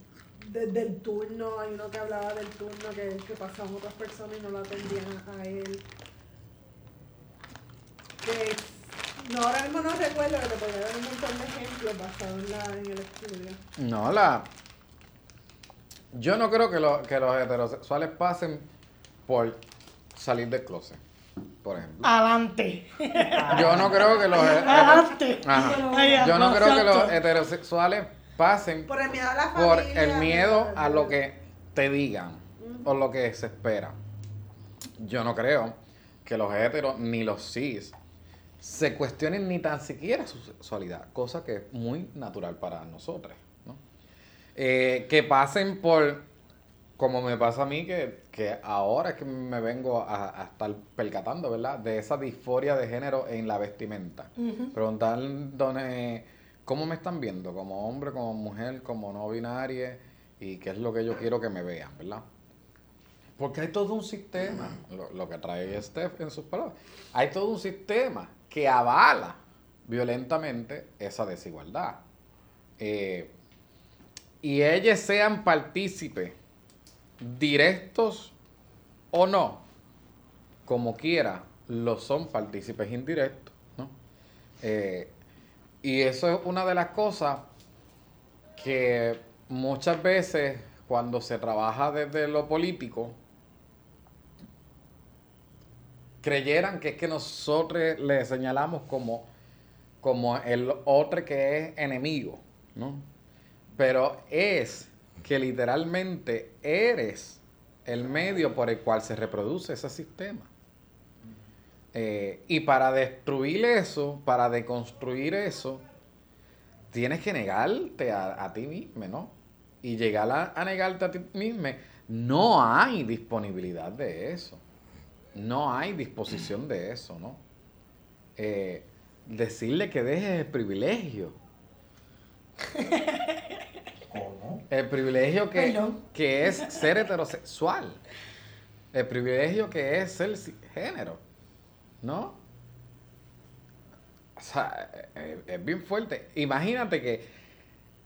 desde el turno, hay uno que hablaba del turno que, pasaban otras personas y no lo atendían a él. Que no, ahora mismo no recuerdo, pero te podría dar un montón de ejemplos basados en, en el estudio. No, la... Yo no creo que, lo- que los heterosexuales pasen por salir del closet, por ejemplo. Adelante. Yo no creo que los... Adelante. Ajá. Yo no creo que los heterosexuales pasen Por el miedo a la por familia. el miedo por- a lo que te digan o lo que se espera. Yo no creo que los heteros ni los cis se cuestionen ni tan siquiera su sexualidad, cosa que es muy natural para nosotros. ¿no? Eh, que pasen por, como me pasa a mí, que, que ahora es que me vengo a, a estar percatando, ¿verdad? De esa disforia de género en la vestimenta. Preguntar dónde, cómo me están viendo, como hombre, como mujer, como no binaria, y qué es lo que yo quiero que me vean, ¿verdad? Porque hay todo un sistema, lo, lo que trae Steph en sus palabras, hay todo un sistema que avala violentamente esa desigualdad. Eh, y ellos sean partícipes, directos o no, como quiera, lo son partícipes indirectos, ¿no? Eh, y eso es una de las cosas que muchas veces cuando se trabaja desde lo político, creyeran que es que nosotros le señalamos como, como el otro que es enemigo, ¿no? Pero es que literalmente eres el medio por el cual se reproduce ese sistema. Eh, y para destruir eso, para deconstruir eso, tienes que negarte a, ti mismo, ¿no? Y llegar a, a negarte a ti mismo, no hay disponibilidad de eso. No hay disposición de eso, ¿no? Eh, decirle que dejes el privilegio. El privilegio que, Perdón. que es ser heterosexual. El privilegio que es ser género. ¿No? O sea, eh, es bien fuerte. Imagínate que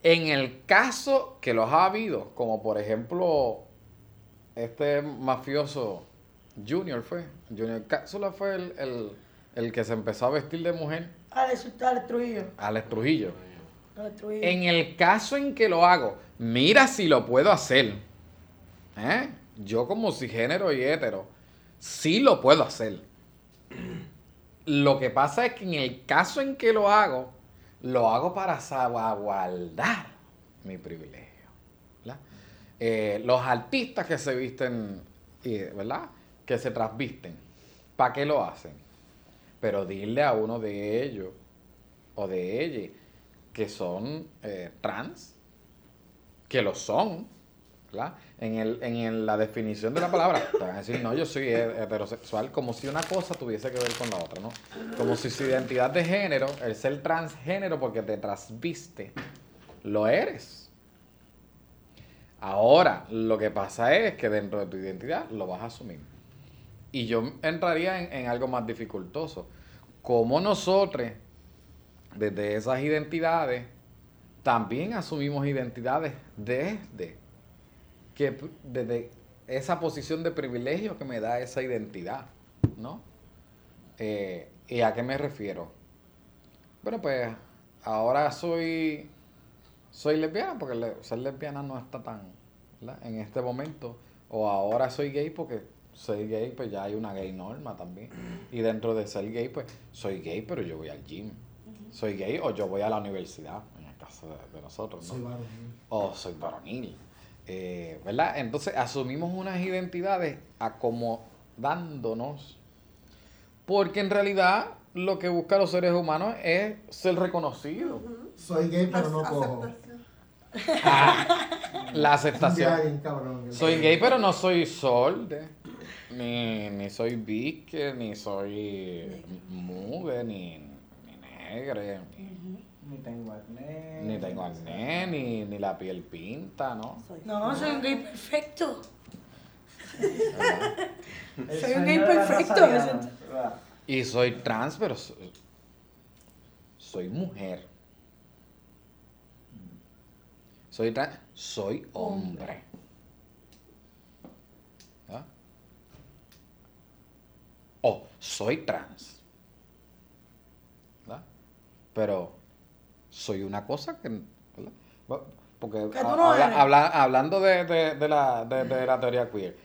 en el caso que los ha habido, como por ejemplo este mafioso Junior fue, Junior Cápsula fue el, el- el que se empezó a vestir de mujer, Alex, Alex Trujillo. Alex Trujillo. En el caso en que lo hago, mira si lo puedo hacer. ¿Eh? Yo como cisgénero y hetero, sí lo puedo hacer. Lo que pasa es que en el caso en que lo hago, lo hago para salvaguardar mi privilegio. Eh, los artistas que se visten, ¿verdad? Que se trasvisten, ¿para qué lo hacen? Pero dile a uno de ellos o de ella que son eh, trans, que lo son. En, el, en la definición de la palabra, te van a decir, no, yo soy he- heterosexual, como si una cosa tuviese que ver con la otra, ¿no? Como si su identidad de género, el ser transgénero porque te trasviste, lo eres. Ahora, lo que pasa es que dentro de tu identidad lo vas a asumir. Y yo entraría en, en algo más dificultoso. Como nosotros, desde esas identidades, también asumimos identidades desde, que, desde esa posición de privilegio que me da esa identidad, ¿no? Eh, ¿Y a qué me refiero? Bueno, pues ahora soy, soy lesbiana, porque ser lesbiana no está tan. En este momento. O ahora soy gay porque ser gay, pues ya hay una gay norma también. Y dentro de ser gay, pues soy gay, pero yo voy al gym. Soy gay o yo voy a la universidad, en el caso de, de nosotros, ¿no? Soy varón. o soy varonil. Eh, ¿Verdad? Entonces asumimos unas identidades acomodándonos. Porque en realidad lo que buscan los seres humanos es ser reconocidos. Soy gay, pero no cojo. aceptación. La aceptación. Ya, bien cabrón. Soy gay, pero no soy solde. Ni, ni soy bique, ni soy mugue, ni, ni negre, ni, Ni tengo acné. ni tengo acné, ni, ni la piel pinta, ¿no? Soy No, soy un gay perfecto. Soy un gay perfecto. Y soy trans, pero so- soy mujer. Soy trans, soy hombre. ¿Ah? O soy trans. Pero soy una cosa que... Porque no habla- eres. habla- hablando de, de- de la, de- de la teoría queer,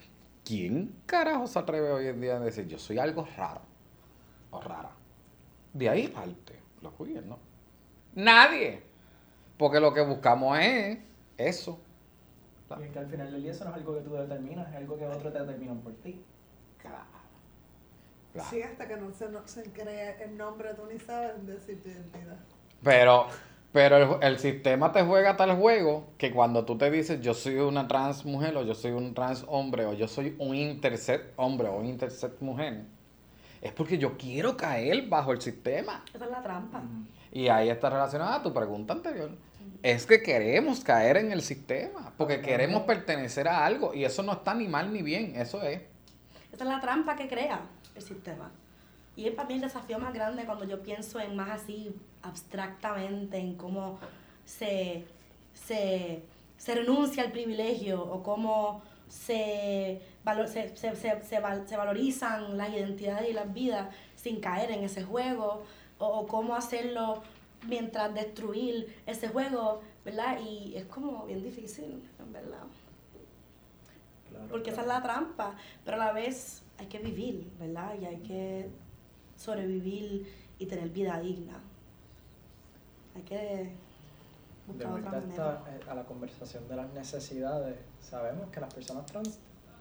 ¿quién carajo se atreve hoy en día a decir yo soy algo raro o rara? De ahí parte los queer, ¿no? Nadie. Porque lo que buscamos es eso. Y es que al final del día eso no es algo que tú determinas, es algo que otros te determinan por ti. Claro. Claro. Sí, hasta que no se, no se crea el nombre, tú ni sabes decir tu identidad. Pero, pero el, el sistema te juega tal juego que cuando tú te dices yo soy una trans mujer o yo soy un trans hombre o yo soy un intersex hombre o un intersex mujer, es porque yo quiero caer bajo el sistema. Esa es la trampa. Y ahí está relacionada a tu pregunta anterior. Es que queremos caer en el sistema, porque queremos pertenecer a algo y eso no está ni mal ni bien, eso es. Esa es la trampa que crea el sistema. Y es para mí el desafío más grande cuando yo pienso en más así abstractamente, en cómo se, se, se renuncia al privilegio o cómo se, valo- se, se, se, se val- se valorizan las identidades y las vidas sin caer en ese juego o, o cómo hacerlo mientras destruir ese juego, ¿verdad? Y es como bien difícil, en verdad. Claro, Porque esa es claro. la trampa, pero a la vez hay que vivir, ¿verdad? Y hay que sobrevivir y tener vida digna. Hay que De buscar vuelta otra a, manera. esta- eh, a la conversación de las necesidades, sabemos que las personas trans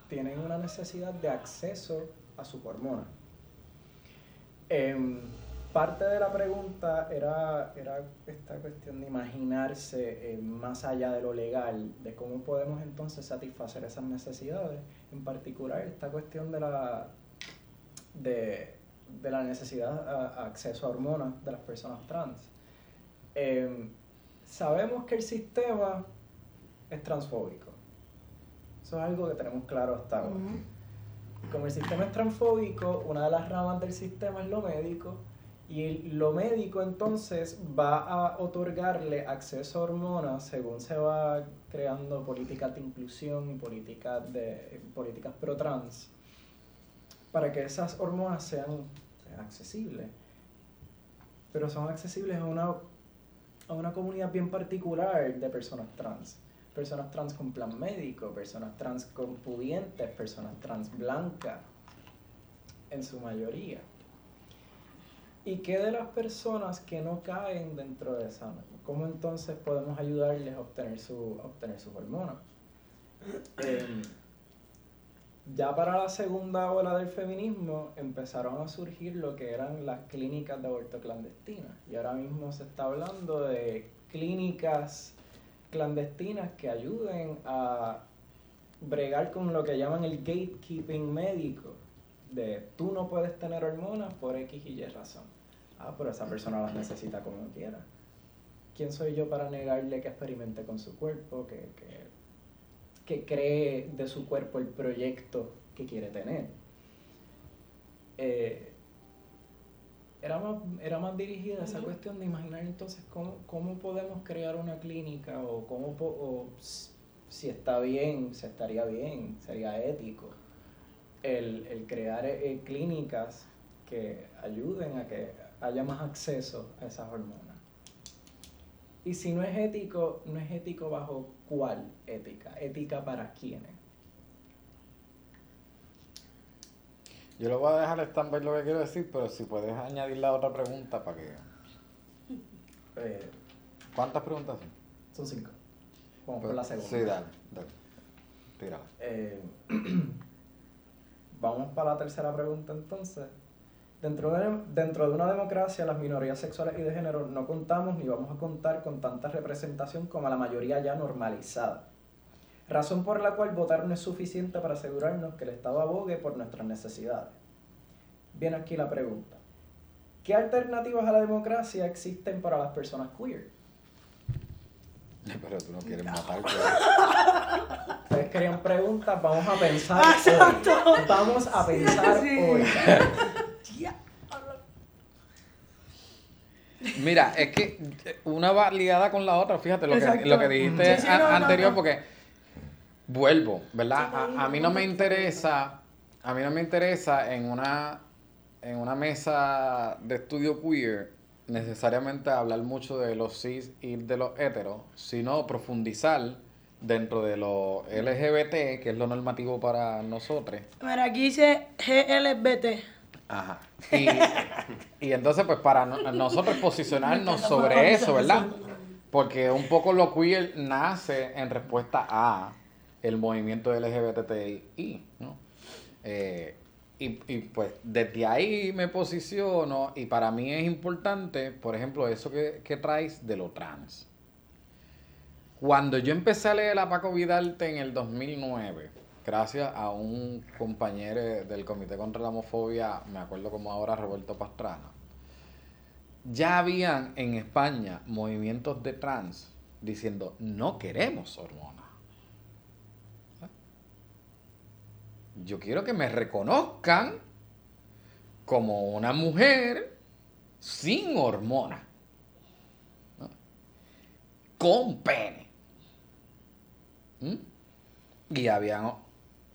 tienen una necesidad de acceso a sus hormonas. Em, parte de la pregunta era, era esta cuestión de imaginarse eh, más allá de lo legal, de cómo podemos entonces satisfacer esas necesidades, en particular esta cuestión de la, de, de la necesidad a, a acceso a hormonas de las personas trans. Em, sabemos que el sistema es transfóbico. Eso es algo que tenemos claro hasta ahora. Como el sistema es transfóbico, una de las ramas del sistema es lo médico, y lo médico entonces va a otorgarle acceso a hormonas según se va creando políticas de inclusión y políticas, de, políticas pro trans, para que esas hormonas sean accesibles. Pero son accesibles a una, a una comunidad bien particular de personas trans. Personas trans con plan médico, personas trans con pudientes, personas trans blancas, en su mayoría. ¿Y qué de las personas que no caen dentro de esa? ¿Cómo entonces podemos ayudarles a obtener, su, obtener sus hormonas? Em, ya para la segunda ola del feminismo empezaron a surgir lo que eran las clínicas de aborto clandestinas. Y ahora mismo se está hablando de clínicas clandestinas que ayuden a bregar con lo que llaman el gatekeeping médico. De tú no puedes tener hormonas por X y Y razón. Ah, pero esa persona las necesita como quiera. ¿Quién soy yo para negarle que experimente con su cuerpo, que, que, que cree de su cuerpo el proyecto que quiere tener? Eh, era más, era más dirigida esa cuestión de imaginar entonces cómo, cómo podemos crear una clínica o, cómo, po- o si está bien, si estaría bien, sería ético el, el crear eh, clínicas que ayuden a que haya más acceso a esas hormonas. Y si no es ético, no es ético bajo cuál ética, ética para quiénes. Yo le voy a dejar estampa lo que quiero decir, pero si puedes añadir la otra pregunta para que... Eh, ¿Cuántas preguntas son? son cinco. Vamos por la segunda. Sí, dale, dale. Tírala. Eh, vamos para la tercera pregunta entonces. Dentro de, dentro de una democracia, las minorías sexuales y de género no contamos ni vamos a contar con tanta representación como la mayoría ya normalizada. Razón por la cual votar no es suficiente para asegurarnos que el Estado abogue por nuestras necesidades. Viene aquí la pregunta. ¿Qué alternativas a la democracia existen para las personas queer? Pero tú no quieres matar. Ustedes querían preguntas, vamos a pensar Exacto. hoy. Vamos a pensar Sí. hoy. Ya. Mira, es que una va ligada con la otra, fíjate lo que, lo que dijiste Sí, sí, a- no, no, anterior, no. porque vuelvo, ¿verdad? A mí no me interesa, a mí no me interesa en una, en una mesa de estudio queer necesariamente hablar mucho de los cis y de los heteros, sino profundizar dentro de lo LGBT, que es lo normativo para nosotros. Mira, aquí dice GLBT. Ajá. Y, y entonces, pues para no- nosotros posicionarnos sobre eso, ¿verdad? Porque un poco lo queer nace en respuesta a el movimiento LGBTI, ¿no? Eh, y, y, pues desde ahí me posiciono y para mí es importante, por ejemplo, eso que, que traes de lo trans. Cuando yo empecé a leer a Paco Vidarte en el 2009, gracias a un compañero del Comité contra la Homofobia, me acuerdo como ahora, Roberto Pastrana, ya habían en España movimientos de trans diciendo, no queremos hormonas. Yo quiero que me reconozcan como una mujer sin hormonas, con pene. ¿Mm? Y habían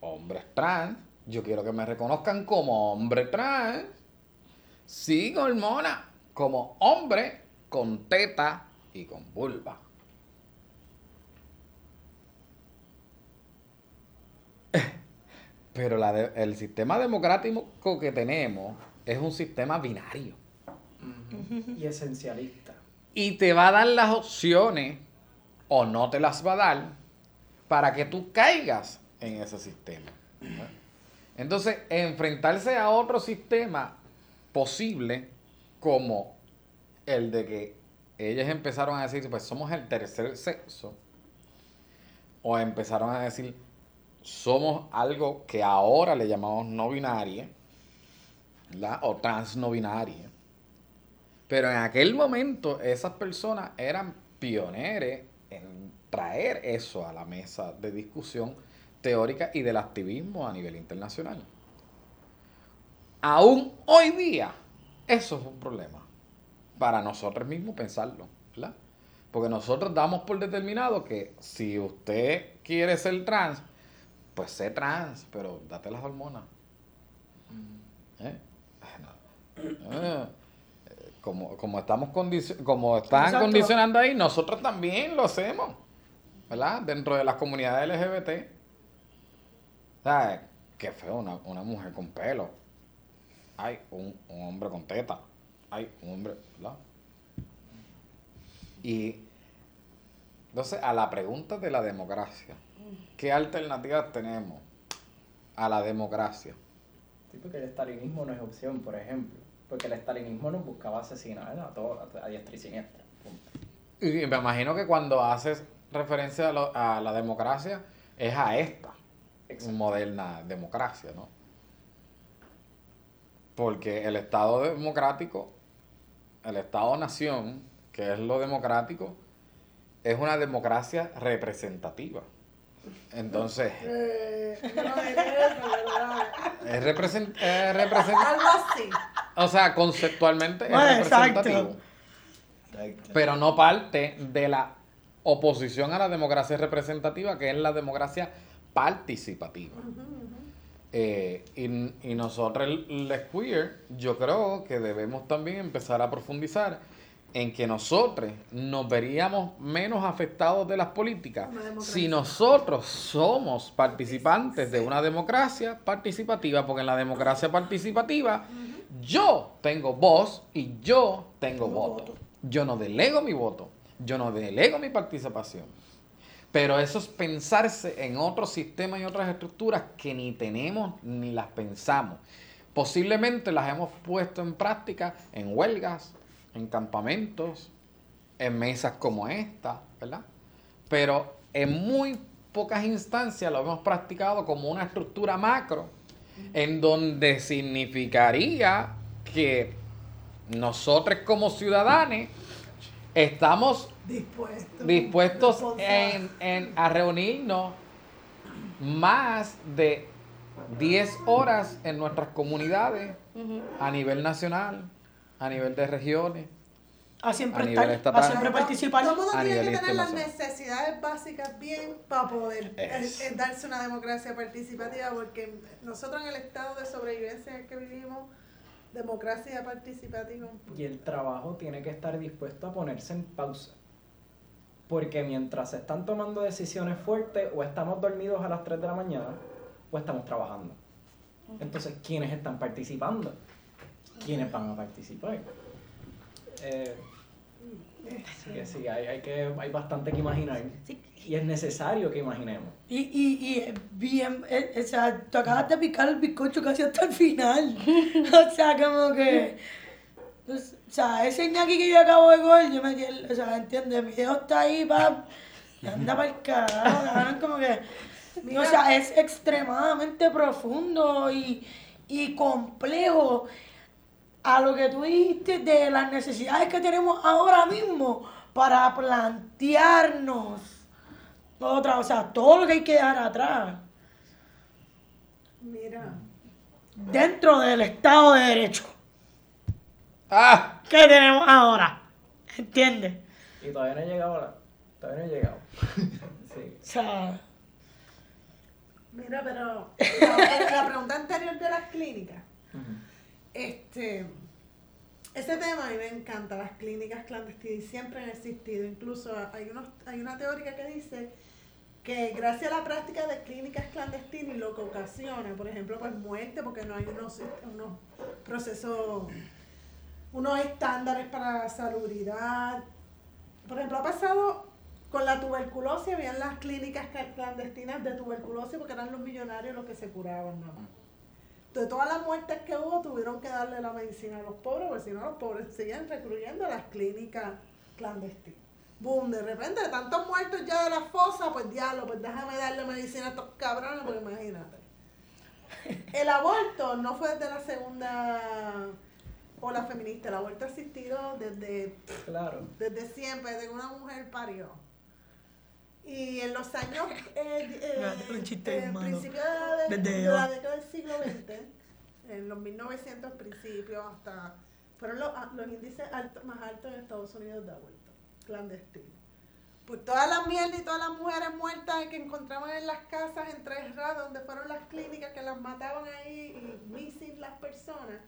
hombres trans. Yo quiero que me reconozcan como hombre trans, sin hormonas, como hombre con teta y con vulva. Pero la de- el sistema democrático que tenemos es un sistema binario. Y esencialista. Y te va a dar las opciones, o no te las va a dar, para que tú caigas en ese sistema. Entonces, enfrentarse a otro sistema posible, como el de que ellas empezaron a decir, pues somos el tercer sexo, o empezaron a decir, somos algo que ahora le llamamos no binaria, o trans no binaria. Pero en aquel momento esas personas eran pioneros en traer eso a la mesa de discusión teórica y del activismo a nivel internacional. Aún hoy día, eso es un problema para nosotros mismos pensarlo, ¿verdad? Porque nosotros damos por determinado que si usted quiere ser trans, pues sé trans, pero date las hormonas. ¿Eh? No. Eh, como, como estamos como están Exacto. condicionando ahí, nosotros también lo hacemos, ¿verdad? Dentro de las comunidades LGBT. ¿Sabes? Qué feo, una, una mujer con pelo. Hay un, un hombre con teta. Hay un hombre, ¿verdad? Y entonces, a la pregunta de la democracia, ¿qué alternativas tenemos a la democracia? Sí, porque el estalinismo no es opción, por ejemplo. Porque el estalinismo nos buscaba asesinar a todos, a diestra y siniestra. Y me imagino que cuando haces referencia a, lo- a la democracia, es a esta Exacto. moderna democracia, ¿no? Porque el Estado democrático, el Estado-nación, que es lo democrático, es una democracia representativa. Entonces, Eh, no diré eso, ¿verdad? es represent- es represent- Algo así. o sea, conceptualmente es Bueno, exacto. representativo. pero no parte de la oposición a la democracia representativa, que es la democracia participativa. Eh, y, y nosotros, les queer, yo creo que debemos también empezar a profundizar en que nosotros nos veríamos menos afectados de las políticas si nosotros somos participantes de una democracia participativa, porque en la democracia participativa yo tengo voz y yo tengo Tengo voto. voto. Yo no delego mi voto, yo no delego mi participación. Pero eso es pensarse en otros sistemas y otras estructuras que ni tenemos ni las pensamos. Posiblemente las hemos puesto en práctica en huelgas, en campamentos, en mesas como esta, ¿verdad? Pero en muy pocas instancias lo hemos practicado como una estructura macro, en donde significaría que nosotros como ciudadanos estamos Dispuesto. dispuestos en, en- a reunirnos más de 10 horas en nuestras comunidades a nivel nacional, a nivel de regiones. A siempre A nivel estar, estatal. a siempre participar. Todo el mundo a tiene que nivel tener las necesidades básicas bien para poder eh, eh, darse una democracia participativa, porque nosotros en el estado de sobrevivencia en el que vivimos, democracia participativa. Y el trabajo tiene que estar dispuesto a ponerse en pausa. Porque mientras se están tomando decisiones fuertes, o estamos dormidos a las 3 de la mañana, o estamos trabajando. Entonces, ¿quiénes están participando? ¿Quiénes van a participar? Eh, así que sí, hay, hay que, hay bastante que imaginar. Y es necesario que imaginemos. Y, y, y bien, eh, o sea, tú acabas de picar el bizcocho casi hasta el final. o sea, como que. pues, o sea, ese ñaki que yo acabo de coger, yo metí el. O sea, ¿entiendes? Mi dedo está ahí, pap. y Anda para el carajo, cabrón, como que. O sea, es extremadamente profundo y, y complejo a lo que tú dijiste de las necesidades que tenemos ahora mismo para plantearnos otra, o sea, todo lo que hay que dejar atrás Mira, dentro del Estado de Derecho ¡Ah! Que tenemos ahora. ¿Entiendes? Y todavía no he llegado a la... Todavía no he llegado. Sí. O sea, mira, pero la, la pregunta anterior de las clínicas, Ujú. este, ese tema a mí me encanta, las clínicas clandestinas y siempre han existido. Incluso hay, unos, hay una teórica que dice que gracias a la práctica de clínicas clandestinas y lo que ocasiona, por ejemplo, pues muerte, porque no hay unos, unos procesos, unos estándares para la salubridad. Por ejemplo, ha pasado con la tuberculosis, habían las clínicas ca- clandestinas de tuberculosis porque eran los millonarios los que se curaban nada más. De todas las muertes que hubo, tuvieron que darle la medicina a los pobres, porque si no, los pobres seguían recluyendo las clínicas clandestinas. Boom, de repente, de tantos muertos ya de la fosa, pues diablo, pues déjame darle medicina a estos cabrones, porque imagínate. El aborto no fue desde la segunda ola feminista, el aborto ha existido desde Claro. desde siempre, desde que una mujer parió. Y en los años, eh, eh, chiste, eh, hermano. principios de, Desde de la década del siglo XX, en los 1900 principios hasta, fueron los, los índices más altos en Estados Unidos de aborto clandestino. Por todas las mierdas y todas las mujeres muertas que encontraban en las casas en Tres Ras, donde fueron las clínicas que las mataban ahí y missing las personas,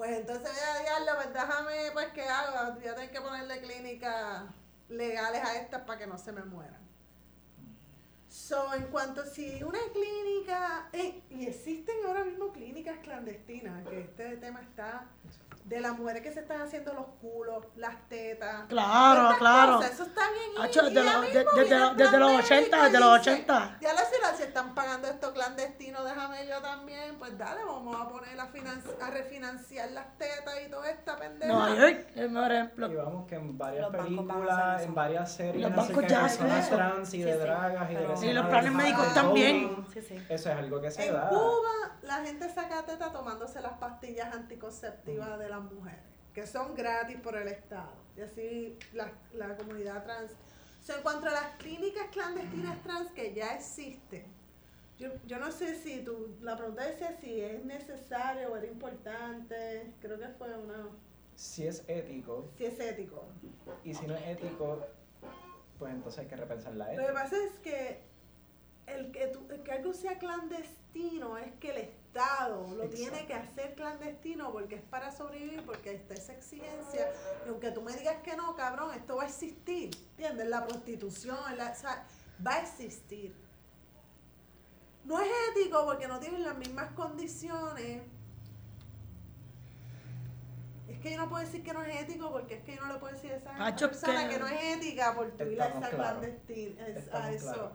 pues entonces voy a diablo, pues déjame, pues que hago, voy a tener que ponerle clínicas legales a estas para que no se me mueran. So, en cuanto si una clínica, eh, y existen ahora mismo clínicas clandestinas, que este tema está de las mujeres que se están haciendo los culos, las tetas. Claro, claro. cosas, eso está bien. y- Hacho, y desde mismo de- desde los- el desde plan los médico 80, y desde los dice, 80. Ya la si se están pagando esto clandestino, déjame yo también, pues dale, vamos a poner a, a refinanciar las tetas y toda esta pendeja. Nueva York es el mejor Y ejemplo. vamos que en varias películas, en varias series Los bancos de ya hacen personas eso. trans y Sí, de sí. dragas y de Y los planes médicos también. todo. Sí, sí. Eso es algo que se En da. Cuba, la gente saca teta tomándose las pastillas anticonceptivas de las mujeres, que son gratis por el Estado. Y así la, la comunidad trans. O sea, en cuanto a las clínicas clandestinas trans que ya existen, yo, yo no sé si tú, la pregunta decía si es necesario o era importante, creo que fue una, Si es ético si es ético. y si no es ético, pues entonces hay que repensar la Lo que ética. pasa es que el que, tú- el que algo sea clandestino es que el Estado lo tiene que hacer clandestino porque es para sobrevivir, porque está esa exigencia. Y aunque tú me digas que no, cabrón, esto va a existir. ¿Entiendes? La prostitución, la- o sea, va a existir. No es ético porque no tienen las mismas condiciones. Es que yo no puedo decir que no es ético porque es que yo no le puedo decir a esa persona que- que no es ética por tu ir a esa clandestina. es- a eso.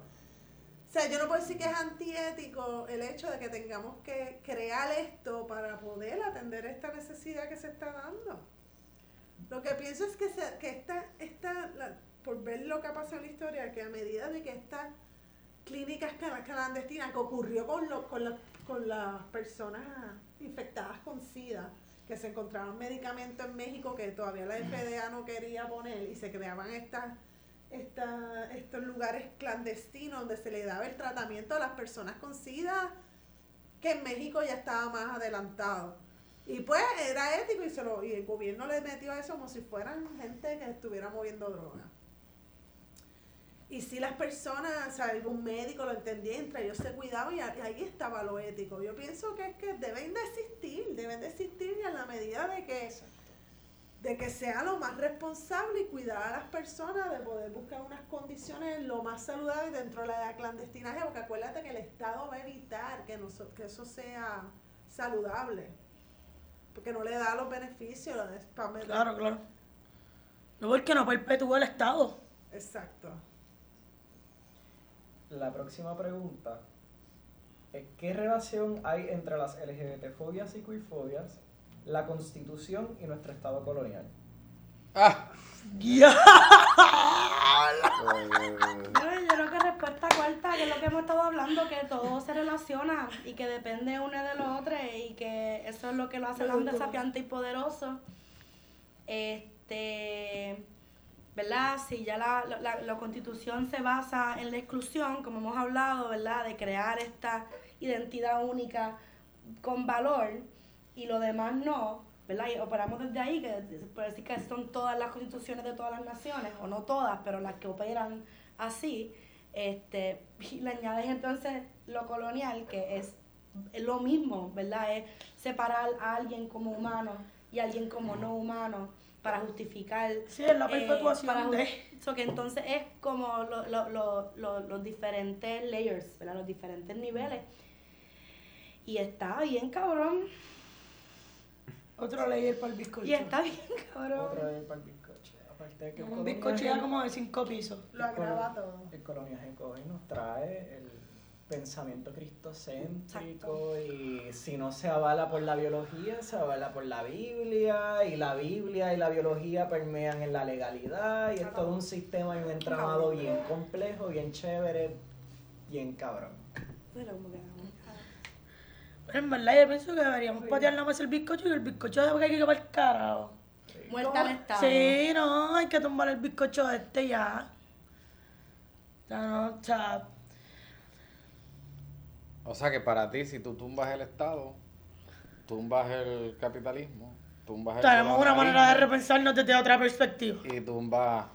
Sea, yo no puedo decir que es antiético el hecho de que tengamos que crear esto para poder atender esta necesidad que se está dando. Lo que pienso es que, se- que esta, esta por ver lo que ha pasado en la historia, que a medida de que estas clínicas cla- clandestinas que ocurrió con, lo- con, la- con las personas infectadas con SIDA, que se encontraban medicamentos en México que todavía la FDA no quería poner y se creaban estas esta- estos lugares clandestinos donde se le daba el tratamiento a las personas con SIDA, que en México ya estaba más adelantado. Y pues era ético y, se lo, y el gobierno le metió eso como si fueran gente que estuviera moviendo droga. Y si las personas, o sea, algún médico lo entendía, entre ellos se cuidaban y a- y ahí estaba lo ético. Yo pienso que es que deben de existir, deben de existir y en la medida de que, de que sea lo más responsable y cuidar a las personas de poder buscar unas condiciones lo más saludables dentro de la clandestinaje, porque acuérdate que el Estado va a evitar que, que eso sea saludable, porque no le da los beneficios. es pa' meter- Claro, claro. No porque no perpetúa el Estado. Exacto. La próxima pregunta es ¿qué relación hay entre las LGBT-fobias y queerfobias, la constitución y nuestro estado colonial? Ah, ¡Ya! Yo, yo creo que respuesta corta, que es lo que hemos estado hablando, que todo se relaciona y que depende uno de los otros y que eso es lo que lo hace tan desafiante y poderoso. Este, ¿verdad? Si ya la, la, la constitución se basa en la exclusión, como hemos hablado, ¿verdad? De crear esta identidad única con valor y lo demás no, ¿verdad? Y operamos desde ahí, que puede decir que son todas las constituciones de todas las naciones, o no todas, pero las que operan así, este, y le añades entonces lo colonial, que es lo mismo, ¿verdad? Es separar a alguien como humano y a alguien como no humano para justificar Sí, es la eh, perpetuación para de... so que entonces es como lo- lo- lo- los diferentes layers, ¿verdad? Los diferentes niveles. Y está bien, cabrón. Otro layer para el bizcocho. Y está bien, cabrón. Otra vez para el bizcocho. Aparte de que el Un bizcocho ya como de cinco pisos. Lo agrava todo. El coloniaje coge y nos trae el pensamiento cristocéntrico y si no se avala por la biología, se avala por la Biblia y la Biblia y la biología permean en la legalidad y es todo un sistema y un entramado bien complejo, bien chévere, bien cabrón. Pero como que, Pero en verdad yo pienso que deberíamos patear nada más el bizcocho y el bizcocho de que hay que ir para el carajo. Muerta al estado. Sí, no, hay que tumbar el bizcocho este ya. O sea, no, o sea, o sea que para ti, si tú tumbas el Estado, tumbas el capitalismo, tumbas el tenemos una manera de repensarnos desde otra perspectiva. y tumbas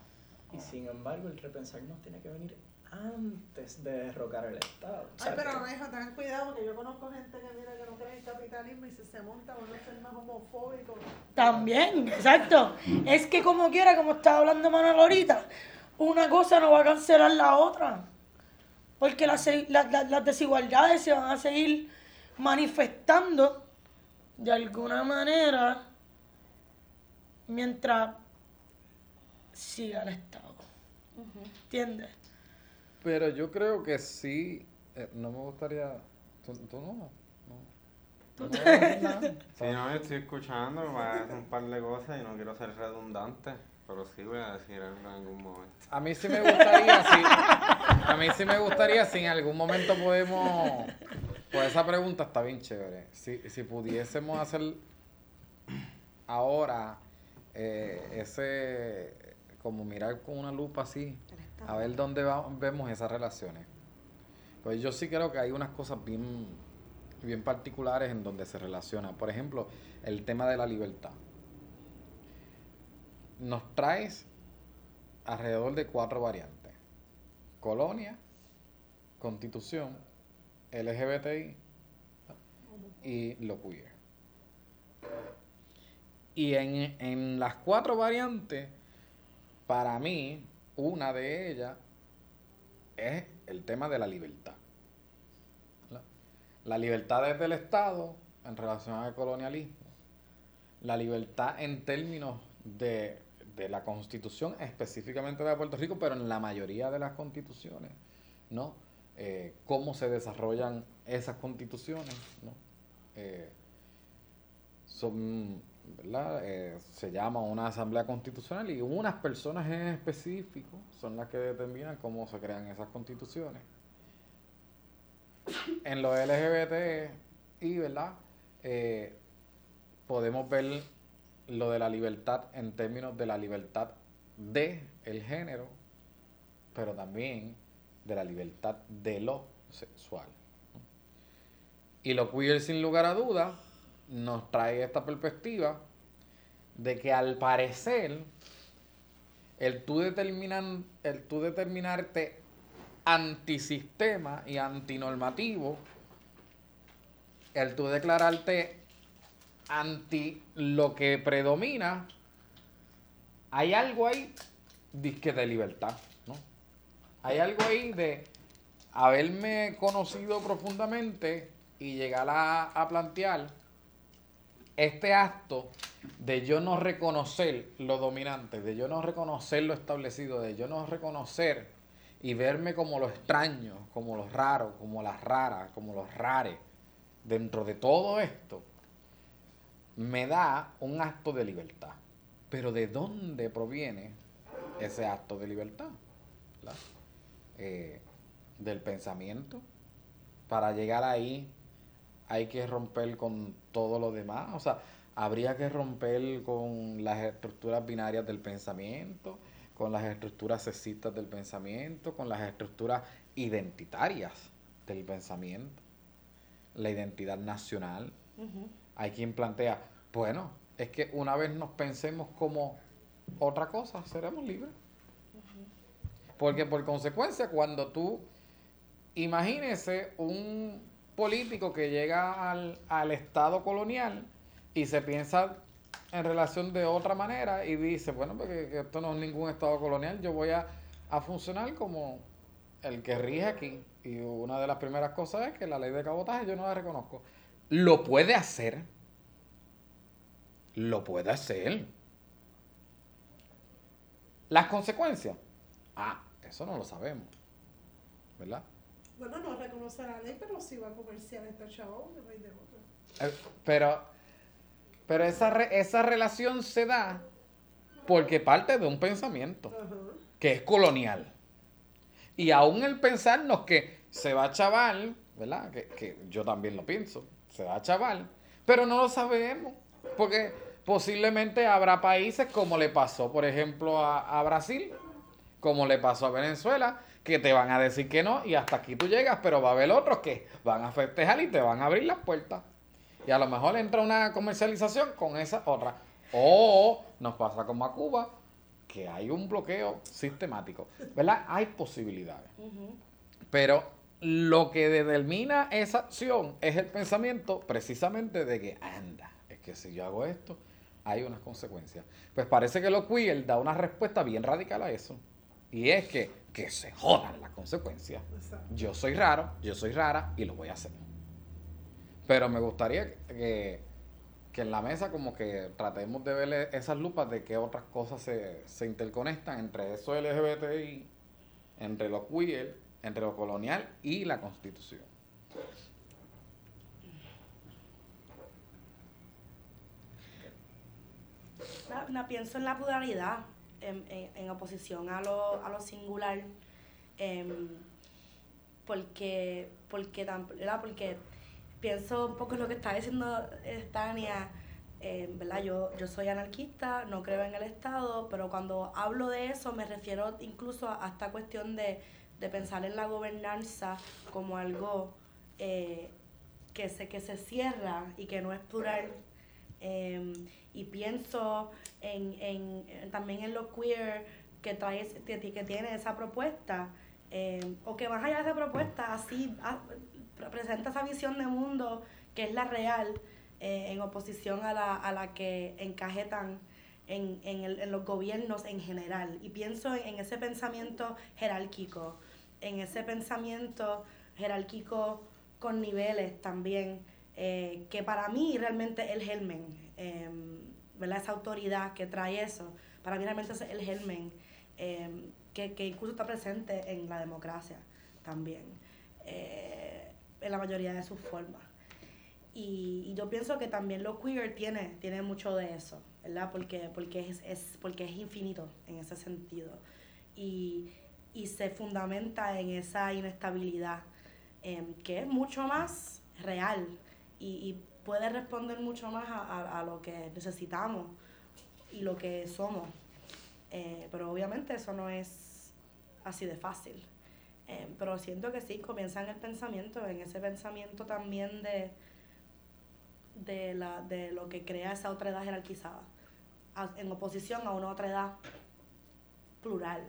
Y sin embargo, el repensarnos tiene que venir antes de derrocar el Estado. O Ay, sea pero que- no, hijo, tengan cuidado porque yo conozco gente que mira que no cree en el capitalismo y si se monta van a ser más homofóbicos. También, exacto. Es que como quiera, como estaba hablando Manuel ahorita, una cosa no va a cancelar la otra. Porque las, la- la- las desigualdades se van a seguir manifestando de alguna manera mientras siga el Estado. ¿Entiendes? Pero yo creo que sí, eh, no me gustaría, tú, tú no, no. No. Sí, no, yo estoy escuchando, un par de cosas y no quiero ser redundante, pero sí voy a decir algo en algún momento. A mí sí me gustaría, sí, a mí sí me gustaría si en algún momento podemos, pues esa pregunta está bien chévere, si, si pudiésemos hacer ahora eh, ese, como mirar con una lupa así, a ver dónde vemos esas relaciones. Pues yo sí creo que hay unas cosas bien, bien particulares en donde se relaciona. Por ejemplo, el tema de la libertad. Nos traes alrededor de cuatro variantes. Colonia, constitución, LGBTI y lo queer. Y en, en las cuatro variantes, para mí, una de ellas es el tema de la libertad. La, libertad desde el Estado en relación al colonialismo. La libertad en términos de, de la constitución, específicamente de Puerto Rico, pero en la mayoría de las constituciones, ¿no? Eh, cómo se desarrollan esas constituciones, ¿no? Eh, son, ¿verdad? Eh, se llama una asamblea constitucional y unas personas en específico son las que determinan cómo se crean esas constituciones. En los LGBT y, ¿verdad? Eh, podemos ver lo de la libertad en términos de la libertad de el género, pero también de la libertad de lo sexual. Y lo queer, sin lugar a dudas, nos trae esta perspectiva de que al parecer, el tú, determinan, el tú determinarte antisistema y antinormativo, el tú declararte anti lo que predomina, hay algo ahí disque de libertad, ¿no? Hay algo ahí de haberme conocido profundamente y llegar a, a plantear este acto de yo no reconocer lo dominante, de yo no reconocer lo establecido, de yo no reconocer y verme como lo extraño, como lo raro, como las raras, como los rares, dentro de todo esto, me da un acto de libertad. Pero ¿de dónde proviene ese acto de libertad? Eh, del pensamiento. Para llegar ahí hay que romper con todo lo demás. O sea, habría que romper con las estructuras binarias del pensamiento, con las estructuras sexistas del pensamiento, con las estructuras identitarias del pensamiento, la identidad nacional. Hay quien plantea, bueno, es que una vez nos pensemos como otra cosa, seremos libres. Porque por consecuencia, cuando tú imagínese un político que llega al, al Estado colonial y se piensa en relación de otra manera y dice, bueno, porque que esto no es ningún Estado colonial, yo voy a, a funcionar como el que rige aquí. Y una de las primeras cosas es que la ley de cabotaje yo no la reconozco. Lo puede hacer. Lo puede hacer. Las consecuencias. Ah, eso no lo sabemos. ¿Verdad? Bueno, no reconoce la ley, pero sí va a comerciar este chavo de de otro. Eh, Pero, pero esa, re- esa relación se da porque parte de un pensamiento que es colonial. Y aún el pensarnos que se va a chaval, ¿verdad? Que, que yo también lo pienso, se va a chaval, pero no lo sabemos, porque posiblemente habrá países como le pasó, por ejemplo, a, a Brasil, como le pasó a Venezuela, que te van a decir que no y hasta aquí tú llegas, pero va a haber otros que van a festejar y te van a abrir las puertas. Y a lo mejor entra una comercialización con esa otra. O nos pasa como a Cuba, que hay un bloqueo sistemático. ¿Verdad? Hay posibilidades. Pero lo que determina esa acción es el pensamiento precisamente de que, anda, es que si yo hago esto, hay unas consecuencias. Pues parece que lo queer da una respuesta bien radical a eso. Y es que, que se jodan las consecuencias. Yo soy raro, yo soy rara y lo voy a hacer. Pero me gustaría que, que en la mesa como que tratemos de ver esas lupas de qué otras cosas se, se interconectan entre eso LGBTI, entre lo queer, entre lo colonial y la constitución. No, pienso en la pluralidad, en, en- en oposición a lo, a lo singular, em, porque, porque, ¿verdad? porque pienso un poco en lo que está diciendo eh, Tania, em, ¿verdad? Yo, yo soy anarquista, no creo en el Estado, pero cuando hablo de eso me refiero incluso a, a esta cuestión de, de pensar en la gobernanza como algo eh, que, se, que se cierra y que no es plural. Em, y pienso en, en, en- también en lo queer que trae que, tiene esa propuesta eh, o que más allá de esa propuesta, así ah, presenta esa visión de mundo que es la real, eh, en oposición a la, a la que encajetan en, en, el, en los gobiernos en general. Y pienso en, ese pensamiento jerárquico, en ese pensamiento jerárquico con niveles también, eh, que para mí realmente el germen, em, ¿verdad? esa autoridad que trae eso, para mí realmente es el germen em, que, que, incluso está presente en la democracia también, eh, en la mayoría de sus formas. Y, yo pienso que también lo queer tiene, tiene mucho de eso, ¿verdad? Porque, porque, es, es, porque es infinito en ese sentido. Y, y se fundamenta en esa inestabilidad, em, que es mucho más real y, y puede responder mucho más a, a, lo que necesitamos y lo que somos. Eh, pero obviamente eso no es así de fácil. Em, pero siento que sí, comienza en el pensamiento, en ese pensamiento también de de, la, de lo que crea esa otra edad jerarquizada, en oposición a una otra edad plural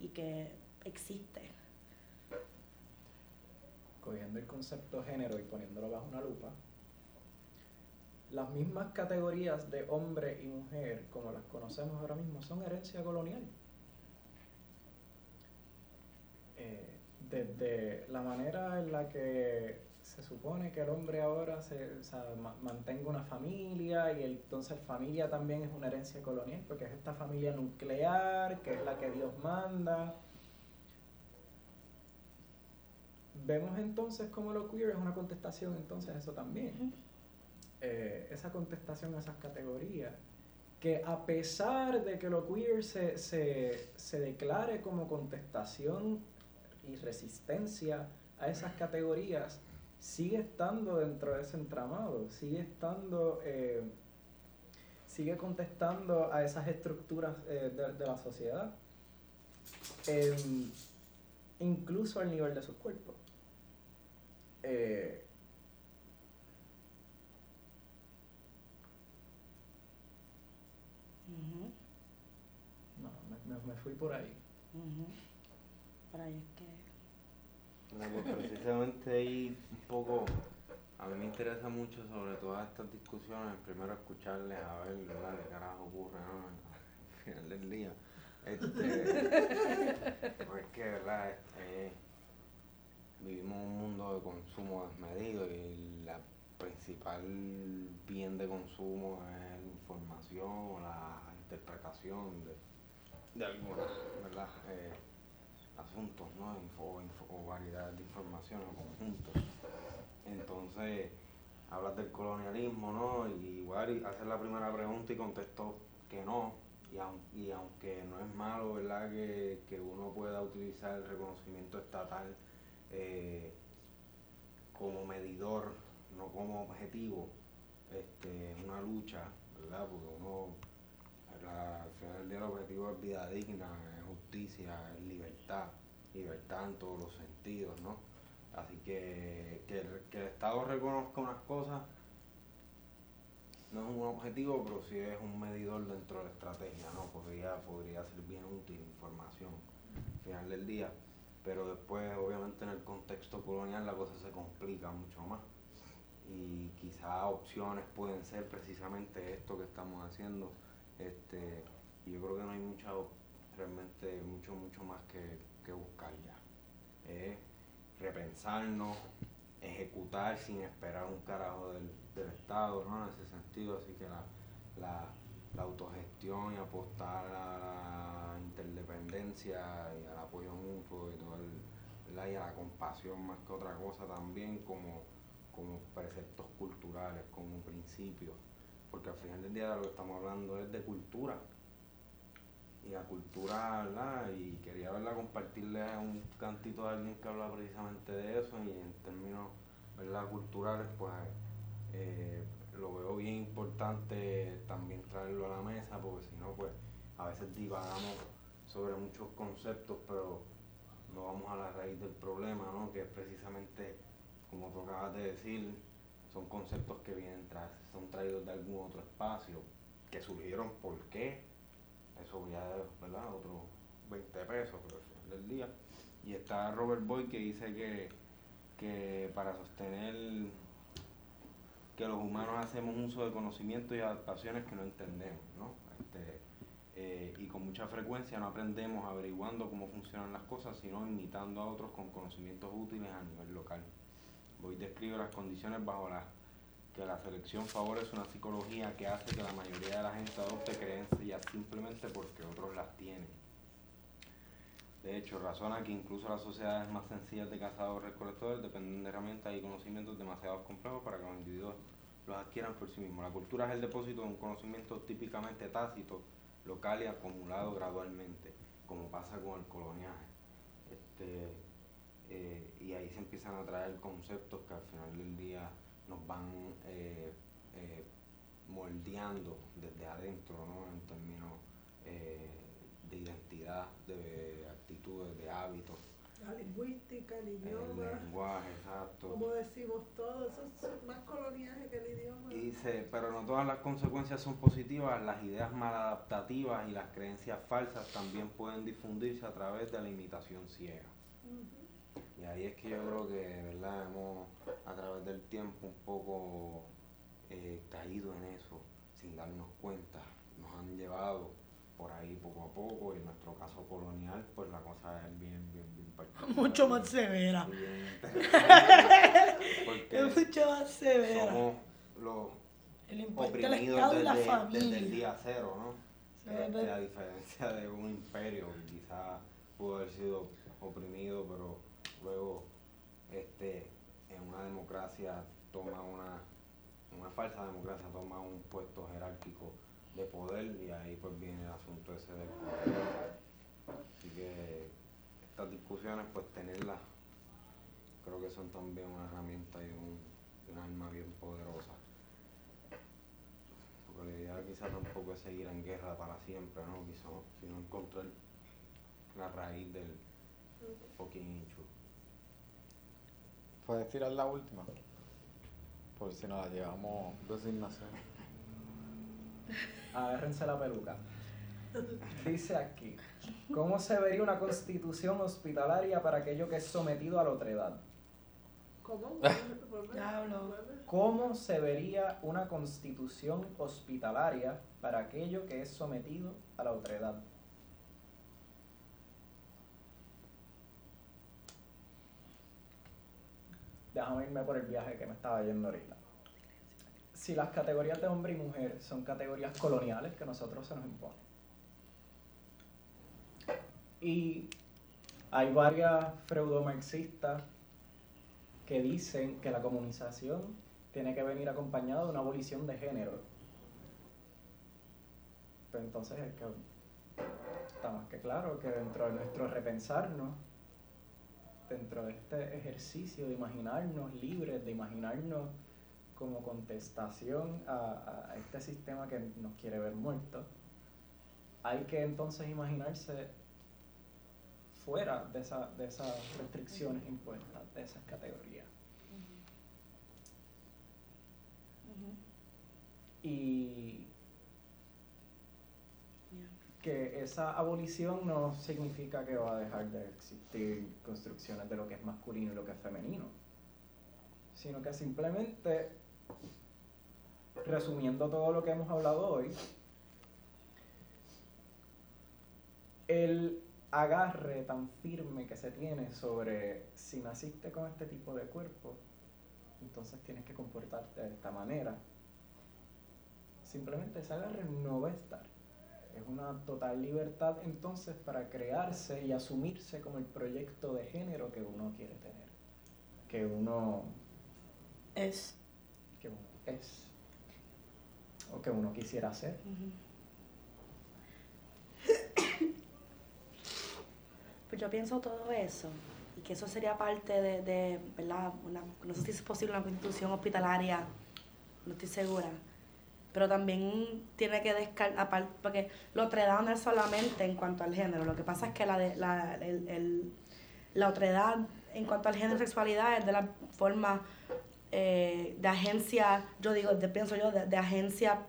y que existe. Cogiendo el concepto género y poniéndolo bajo una lupa, las mismas categorías de hombre y mujer, como las conocemos ahora mismo, son herencia colonial. Eh, desde la manera en la que se supone que el hombre ahora se, mantenga una familia y entonces familia también es una herencia colonial porque es esta familia nuclear que es la que Dios manda. Vemos entonces cómo lo queer es una contestación entonces eso también. Eh, esa contestación a esas categorías que a pesar de que lo queer se, se, se declare como contestación y resistencia a esas categorías, sigue estando dentro de ese entramado, sigue estando, eh, sigue contestando a esas estructuras eh, de, la sociedad, em, incluso al nivel de su cuerpo. Eh, no, me, fui por ahí. Por ahí es que pues precisamente ahí un poco, a mí me interesa mucho sobre todas estas discusiones, primero escucharles a ver ¿verdad? qué carajo ocurre al final del día. Este, porque, ¿verdad? Este, vivimos un mundo de consumo desmedido y la principal bien de consumo es la información o la interpretación de, de alguna, ¿verdad? Eh, asuntos, ¿no? Info, o variedad de información o conjuntos. Entonces, hablas del colonialismo, ¿no? Y igual hacer la primera pregunta y contestó que no. Y, y aunque no es malo, ¿verdad? Que, que, uno pueda utilizar el reconocimiento estatal eh, como medidor, no como objetivo, este, una lucha, ¿verdad? Porque uno al final del día el objetivo es vida digna, es justicia, es libertad, libertad en todos los sentidos, ¿no? Así que que el, Estado reconozca unas cosas no es un objetivo, pero sí es un medidor dentro de la estrategia, ¿no? Podría, podría ser bien útil información al final del día, pero después obviamente en el contexto colonial la cosa se complica mucho más y quizás opciones pueden ser precisamente esto que estamos haciendo este, y yo creo que no hay mucha, realmente mucho, mucho más que, buscar ya. Es repensarnos, ejecutar sin esperar un carajo del, Estado, ¿no? En ese sentido, así que la, autogestión y apostar a la interdependencia y al apoyo mutuo y todo el, y a la compasión más que otra cosa también como, como preceptos culturales, como principios porque al final del día lo que estamos hablando es de cultura. Y la cultura, ¿verdad? Y quería verla compartirle un cantito a alguien que habla precisamente de eso y en términos, ¿verdad? Culturales, pues eh, lo veo bien importante también traerlo a la mesa, porque si no, pues a veces divagamos sobre muchos conceptos, pero no vamos a la raíz del problema, ¿no? Que es precisamente, como tú acabas de decir, son conceptos que vienen tras, son traídos de algún otro espacio, que surgieron por qué, eso ya ¿verdad? Otros 20 pesos, pero al final del día. Y está Robert Boyd que dice que, que para sostener que los humanos hacemos uso de conocimientos y adaptaciones que no entendemos, ¿no? Este, eh, y con mucha frecuencia no aprendemos averiguando cómo funcionan las cosas, sino imitando a otros con conocimientos útiles a nivel local. Boyd describe las condiciones bajo las que la selección favorece una psicología que hace que la mayoría de la gente adopte creencias simplemente porque otros las tienen. De hecho, razona que incluso las sociedades más sencillas de cazadores recolectores dependen de herramientas y conocimientos demasiado complejos para que los individuos los adquieran por sí mismos. La cultura es el depósito de un conocimiento típicamente tácito, local y acumulado gradualmente, como pasa con el coloniaje. Este, eh, y ahí se empiezan a traer conceptos que al final del día nos van eh, eh, moldeando desde adentro, ¿no? En términos de identidad, de actitudes, de hábitos. La lingüística, el El idioma, lenguaje, exacto. como decimos todo, eso es más coloniaje que el idioma. Y dice, pero no todas las consecuencias son positivas, las ideas maladaptativas y las creencias falsas también pueden difundirse a través de la imitación ciega. Y ahí es que yo creo que, ¿verdad? Hemos, a través del tiempo, un poco eh, caído en eso, sin darnos cuenta. Nos han llevado por ahí poco a poco, y en nuestro caso colonial, pues la cosa es bien, bien, bien particular. Mucho más severa. Es mucho más severa. somos los El oprimidos y la desde, desde el familia. día cero, ¿no? Sí, Este, a diferencia de un imperio que quizás pudo haber sido oprimido, pero luego este, en una democracia toma una, una falsa democracia toma un puesto jerárquico de poder y ahí pues viene el asunto ese del poder. Así que estas discusiones pues tenerlas creo que son también una herramienta y un, arma bien poderosa. Porque la idea quizás tampoco es seguir en guerra para siempre, ¿no? Quizá, sino encontrar la raíz del fucking issue. Puedes tirar la última. Por si nos la llevamos designación. Agárrense la peluca. Dice aquí, ¿cómo se vería una constitución hospitalaria para aquello que es sometido a la otredad? ¿Cómo? ¿Cómo se vería una constitución hospitalaria para aquello que es sometido a la otredad? Déjame irme por el viaje que me estaba yendo ahorita. Si las categorías de hombre y mujer son categorías coloniales que nosotros se nos imponen. Y hay varias freudomarxistas que dicen que la comunización tiene que venir acompañada de una abolición de género. Pero entonces es que está más que claro que dentro de nuestro repensarnos, dentro de este ejercicio de imaginarnos libres, de imaginarnos como contestación a, a este sistema que nos quiere ver muertos, hay que entonces imaginarse fuera de, esa- de esas restricciones impuestas, de esas categorías. Y que esa abolición no significa que va a dejar de existir construcciones de lo que es masculino y lo que es femenino, sino que simplemente, resumiendo todo lo que hemos hablado hoy, el agarre tan firme que se tiene sobre si naciste con este tipo de cuerpo, entonces tienes que comportarte de esta manera. Simplemente ese agarre no va a estar. Es una total libertad entonces para crearse y asumirse como el proyecto de género que uno quiere tener, que uno, Es. Que uno es, o que uno quisiera ser. Pues yo pienso todo eso y que eso sería parte de, de ¿verdad? Una, no sé si es posible una constitución hospitalaria, no estoy segura. Pero también tiene que descartar, porque la otredad no es solamente en cuanto al género, lo que pasa es que la, de, la, el, el- la otredad en cuanto al género y sexualidad es de la forma eh, de agencia, yo digo, de, pienso yo, de, de agencia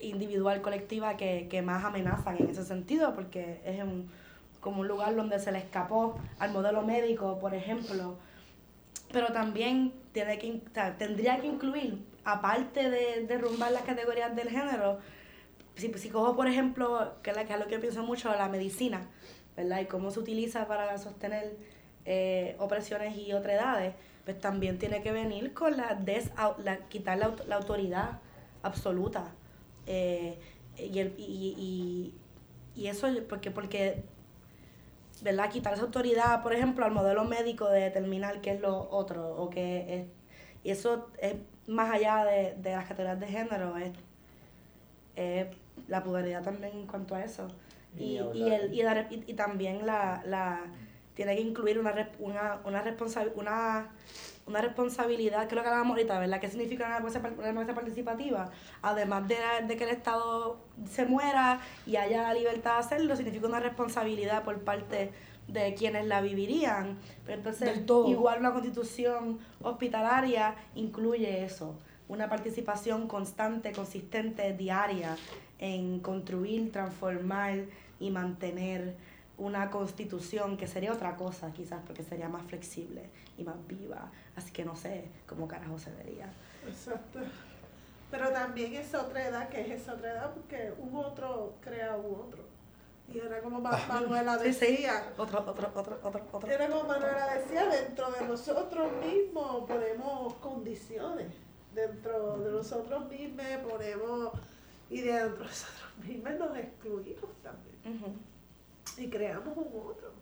individual, colectiva, que, que más amenazan en ese sentido, porque es un, como un lugar donde se le escapó al modelo médico, por ejemplo. Pero también tiene que, tendría que incluir, aparte de derrumbar las categorías del género, si, si cojo, por ejemplo, que, es lo que pienso mucho, la medicina, ¿verdad? Y cómo se utiliza para sostener eh, opresiones y otredades, pues también tiene que venir con la, des, la quitar la, la autoridad absoluta. Eh, y, el, y, y, y eso, porque, porque, ¿verdad? Quitar esa autoridad, por ejemplo, al modelo médico de determinar qué es lo otro, o qué es. Y eso es más allá de, de las categorías de género, es, es la pluralidad también en cuanto a eso. Y Y, el, y, la- y- y también la, la tiene que incluir una, una, una, responsa- una, una responsabilidad, que es lo que hablábamos ahorita, ¿verdad? ¿Qué significa una democracia, participativa? Además de, de que el Estado se muera y haya la libertad de hacerlo, significa una responsabilidad por parte de quienes la vivirían. Pero entonces, todo. igual una constitución hospitalaria incluye eso, una participación constante, consistente, diaria en construir, transformar y mantener una constitución que sería otra cosa quizás porque sería más flexible y más viva. Así que no sé cómo carajo se vería. Exacto. Pero también es otra edad, que es esa otra edad, porque un otro crea un otro. Y era como Ma- Manuela Sí, sí. decía, Otro, otro, otro, otro, otro. era como Manuela decía, dentro de nosotros mismos ponemos condiciones. Dentro de nosotros mismos ponemos, y dentro de nosotros mismos nos excluimos también. Y creamos un otro,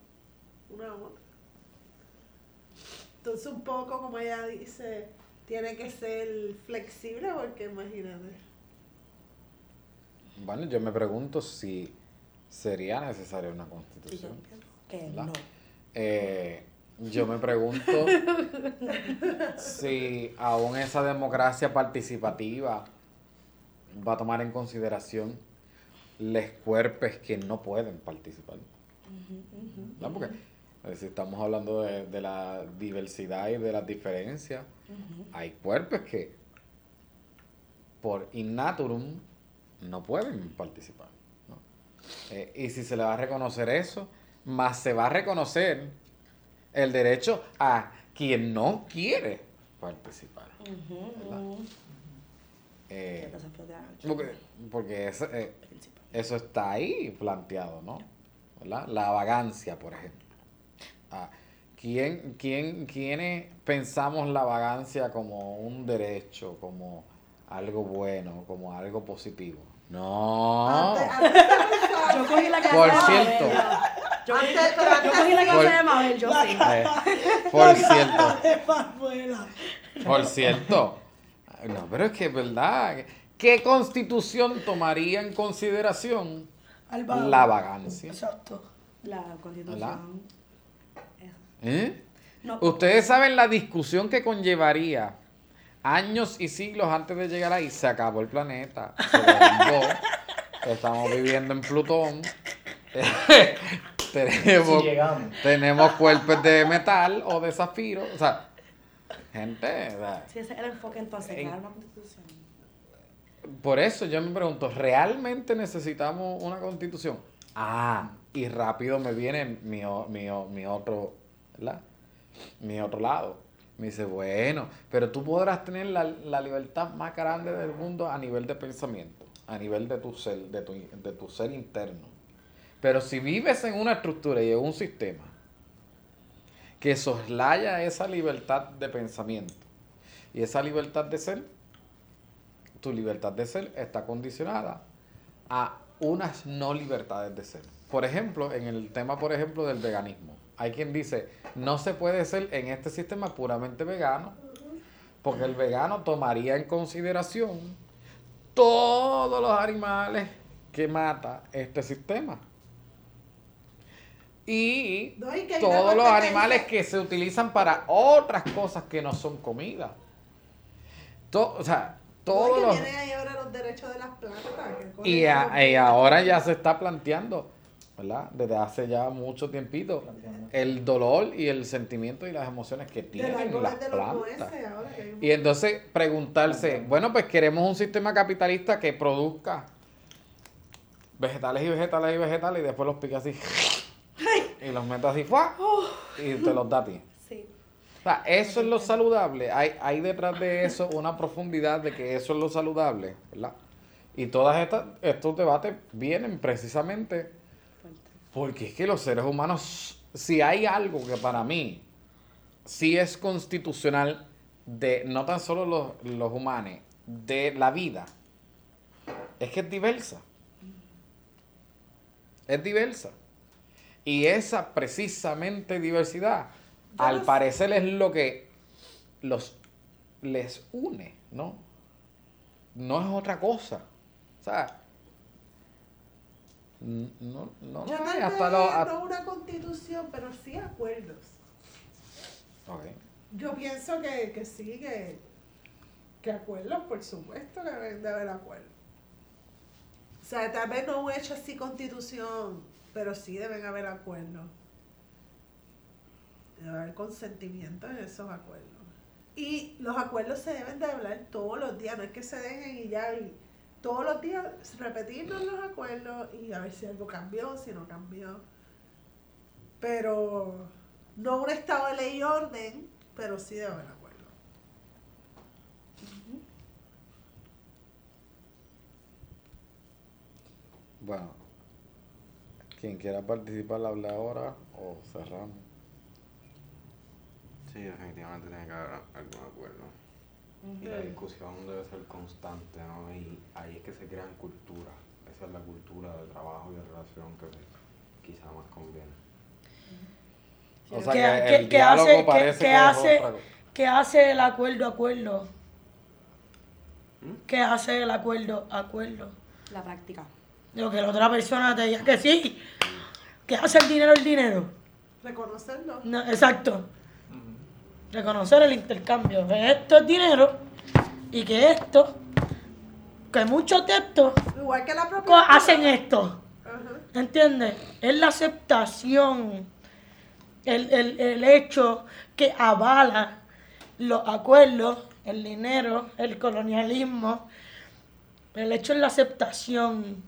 una otra. Entonces un poco como ella dice, tiene que ser flexible porque imagínate. Bueno, yo me pregunto si sería necesaria una constitución. que no. Eh, yo me pregunto si aún esa democracia participativa va a tomar en consideración los cuerpos que no pueden participar. ¿verdad? Porque eh, si estamos hablando de, de la diversidad y de las diferencias, hay cuerpos que por innaturum no pueden participar. ¿no? Eh, y si se le va a reconocer eso, más se va a reconocer el derecho a quien no quiere participar. Eh, porque porque eh, Principal. Eso está ahí planteado, ¿no? ¿Verdad? La vagancia, por ejemplo. Ah, ¿quién, quién, ¿Quiénes pensamos la vagancia como un derecho, como algo bueno, como algo positivo? No. Antes, antes se pensaba- Yo cogí la clase Por de Mabel. cierto. Yo cogí, Antes- yo cogí la Por- de Mabel, yo sí. Eh, por cierto. De. Por cierto. No, pero es que es verdad. ¿Qué constitución tomaría en consideración la vagancia? Exacto. La constitución. ¿Eh? No, Ustedes saben la discusión que conllevaría años y siglos antes de llegar ahí. Se acabó el planeta. Se derrumbó. Estamos viviendo en Plutón. tenemos, cuerpos de metal o de zafiro. O sea, gente, o sea, si ese es el enfoque entonces, En- crear una constitución. Por eso yo me pregunto, ¿realmente necesitamos una constitución? Ah, y rápido me viene mi, mi, mi otro, ¿verdad? Mi otro lado. Me dice, bueno, pero tú podrás tener la, la libertad más grande del mundo a nivel de pensamiento, a nivel de tu ser, de tu, de tu ser interno. Pero si vives en una estructura y en un sistema que soslaya esa libertad de pensamiento y esa libertad de ser, tu libertad de ser está condicionada a unas no libertades de ser. Por ejemplo, en el tema, por ejemplo, del veganismo. Hay quien dice, no se puede ser en este sistema puramente vegano, porque el vegano tomaría en consideración todos los animales que mata este sistema. Y No, todos los animales que se utilizan para otras cosas que no son comida. O sea, todos los... ahí ahora los derechos de las plantas. Y, a- y ahora ya se está planteando, ¿verdad? Desde hace ya mucho tiempito, el dolor y el sentimiento y las emociones que tienen las de plantas. hay Y entonces preguntarse, bueno, pues queremos un sistema capitalista que produzca vegetales y vegetales y vegetales y después los pique así. y los metes así, ¡fua! y te los da a ti. O sea, eso es lo saludable. Hay, hay detrás de eso una profundidad de que eso es lo saludable, ¿verdad? Y todos estos debates vienen precisamente porque es que los seres humanos, si hay algo que para mí sí es constitucional de no tan solo los, los humanos, de la vida, es que es diversa. Es diversa. Y esa precisamente diversidad, al parecer es lo que los les une, ¿no? No es otra cosa. O sea, no, no, Yo no hasta lo- no una constitución, pero sí acuerdos. Ok. Yo pienso que, que sí, que, que acuerdos, por supuesto que deben de haber acuerdos. O sea, tal vez no un hecho así constitución, pero sí deben haber acuerdos. Debe haber consentimiento en esos acuerdos. Y los acuerdos se deben de hablar todos los días, no es que se dejen y ya, y todos los días repetirnos los acuerdos y a ver si algo cambió, si no cambió. Pero no un estado de ley y orden, pero sí debe haber acuerdo. Bueno, quien quiera participar, habla ahora o cerramos. Sí, definitivamente tiene que haber algún acuerdo. Y la discusión debe ser constante, ¿no? Y ahí es que se crean culturas. Esa es la cultura de trabajo y de relación que quizá más conviene. O sea ¿Qué- que el qué diálogo hace- qué- parece qué que hace-. ¿Qué hace el acuerdo acuerdo? ¿Mm? ¿Qué hace el acuerdo acuerdo? La práctica. Lo que la otra persona te diga que sí. ¿Qué hace el dinero el dinero? Reconocerlo. No, exacto. Reconocer el intercambio. Que esto es dinero y que esto, que muchos de estos Igual que la propia. hacen esto. ¿Entiendes? Es la aceptación, el, el, el hecho que avala los acuerdos, el dinero, el colonialismo. El hecho es la aceptación.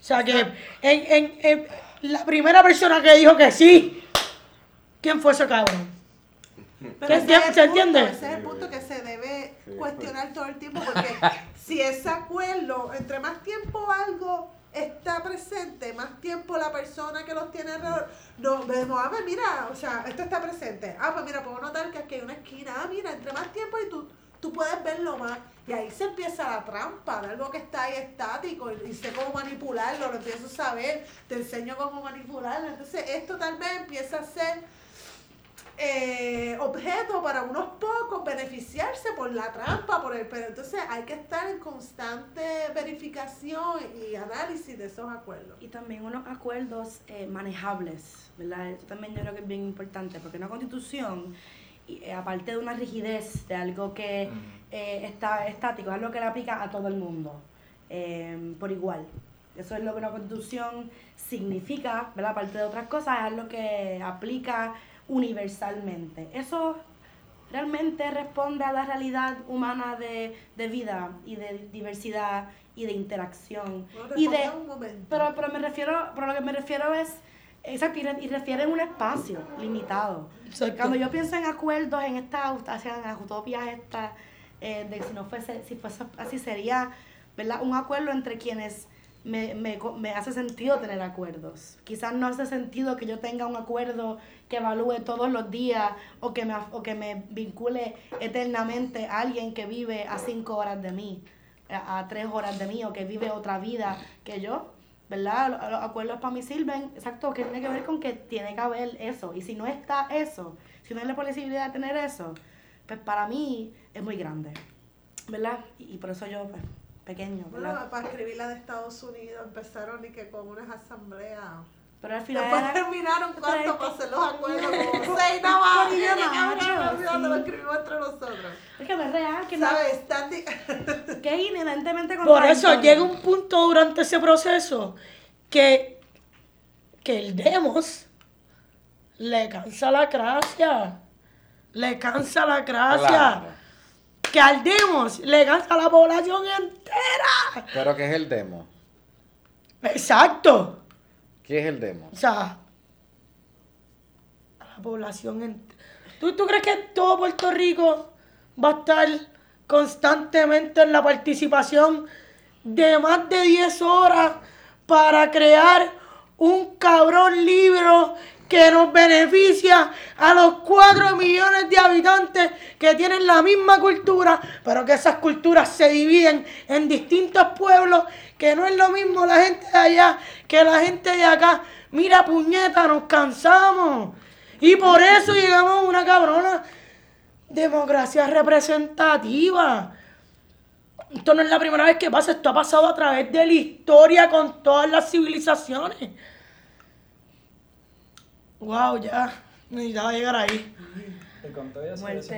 O sea que en, en, en la primera persona que dijo que sí, ¿quién fue ese cabrón? Pero ¿Se ese entiende- es el punto, entiende? Ese es el punto que se debe Sí, cuestionar todo el tiempo, porque si ese acuerdo, entre más tiempo algo está presente, más tiempo la persona que los tiene alrededor, no, vemos, a ver, mira, o sea, esto está presente. Ah, pues mira, puedo notar que aquí hay una esquina. Ah, mira, entre más tiempo y tú, tú puedes verlo más. Y ahí se empieza la trampa de algo que está ahí estático y, y sé cómo manipularlo, lo empiezo a saber, te enseño cómo manipularlo. Entonces, esto tal vez empieza a ser eh, objeto para unos pocos beneficiarse por la trampa, por el, pero entonces hay que estar en constante verificación y análisis de esos acuerdos. Y también unos acuerdos eh, manejables, ¿verdad? Eso también yo creo que es bien importante, porque una constitución, y, eh, aparte de una rigidez, de algo que eh, está estático, es algo que le aplica a todo el mundo, eh, por igual. Eso es lo que una constitución significa, ¿verdad? Aparte de otras cosas, es algo que aplica universalmente. Eso realmente responde a la realidad humana de, de vida y de diversidad y de interacción. No, y de, un momento. pero, pero me refiero, pero lo que me refiero es, exacto, y, re- y refiere en un espacio limitado. Exacto. Cuando yo pienso en acuerdos, en estas hacia las utopias estas, eh, de si no fuese, si fuese así sería, ¿verdad? Un acuerdo entre quienes me, me, me hace sentido tener acuerdos. Quizás no hace sentido que yo tenga un acuerdo que evalúe todos los días o que me, o que me vincule eternamente a alguien que vive a cinco horas de mí, a, tres horas de mí o que vive otra vida que yo. ¿Verdad? Los, los acuerdos para mí sirven, exacto, que tiene que ver con que tiene que haber eso. Y si no está eso, si no hay la posibilidad de tener eso, pues para mí es muy grande. ¿Verdad? Y, y por eso yo, pues, pequeño, ¿verdad? Bueno, para escribir la de Estados Unidos empezaron y que con unas asambleas. Pero al final Después era- terminaron cuánto para hacer los acuerdos, como seis nada más. Y cabrón, olvídate, Lo escribimos entre nosotros. es que no es real, que, no, ¿Sabes? Están di- que es inherentemente Por eso llega un punto durante ese proceso que, que el demos le cansa la gracia. Le cansa la gracia. Claro. Que al demos le cansa la población entera. Pero ¿qué es el demo? Exacto. ¿Qué es el demo? O sea, población. ent- ¿Tú, ¿Tú crees que todo Puerto Rico va a estar constantemente en la participación de más de 10 horas para crear un cabrón libro que nos beneficia a los 4 millones de habitantes que tienen la misma cultura, pero que esas culturas se dividen en distintos pueblos, que no es lo mismo la gente de allá que la gente de acá. Mira, puñeta, nos cansamos. Y por eso llegamos a una cabrona democracia representativa. Esto no es la primera vez que pasa, esto ha pasado a través de la historia con todas las civilizaciones. Wow, ya. Necesitaba llegar ahí. Y con todo eso, Muerte-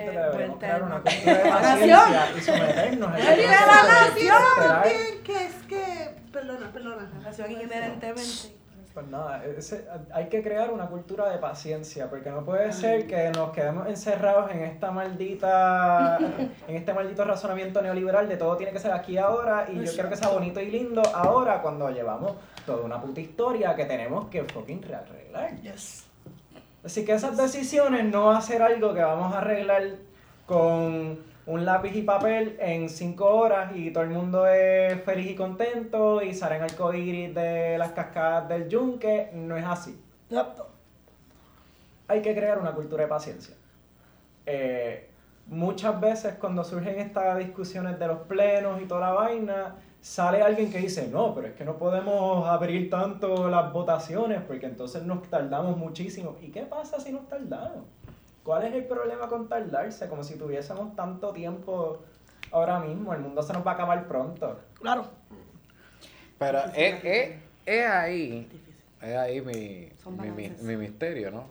crear una cultura de paciencia y someternos a la nación esperar. también, que es que, perdona, perdona. Nación inherentemente. Pues nada, ese- hay que crear una cultura de paciencia, porque no puede ser que nos quedemos encerrados en esta maldita, en este maldito razonamiento neoliberal de todo tiene que ser aquí ahora y yo quiero que sea bonito y lindo ahora cuando llevamos toda una puta historia que tenemos que fucking arreglar. Yes. Así que esas decisiones no va a ser algo que vamos a arreglar con un lápiz y papel en cinco horas y todo el mundo es feliz y contento y salen arcoíris de las cascadas del yunque. No es así. Hay que crear una cultura de paciencia. Eh, muchas veces cuando surgen estas discusiones de los plenos y toda la vaina, sale alguien que dice, no, pero es que no podemos abrir tanto las votaciones porque entonces nos tardamos muchísimo. ¿Y qué pasa si nos tardamos? ¿Cuál es el problema con tardarse? Como si tuviésemos tanto tiempo ahora mismo. El mundo se nos va a acabar pronto. Claro. Pero es, es, es ahí, es ahí mi, mi, mi- mi misterio, ¿no?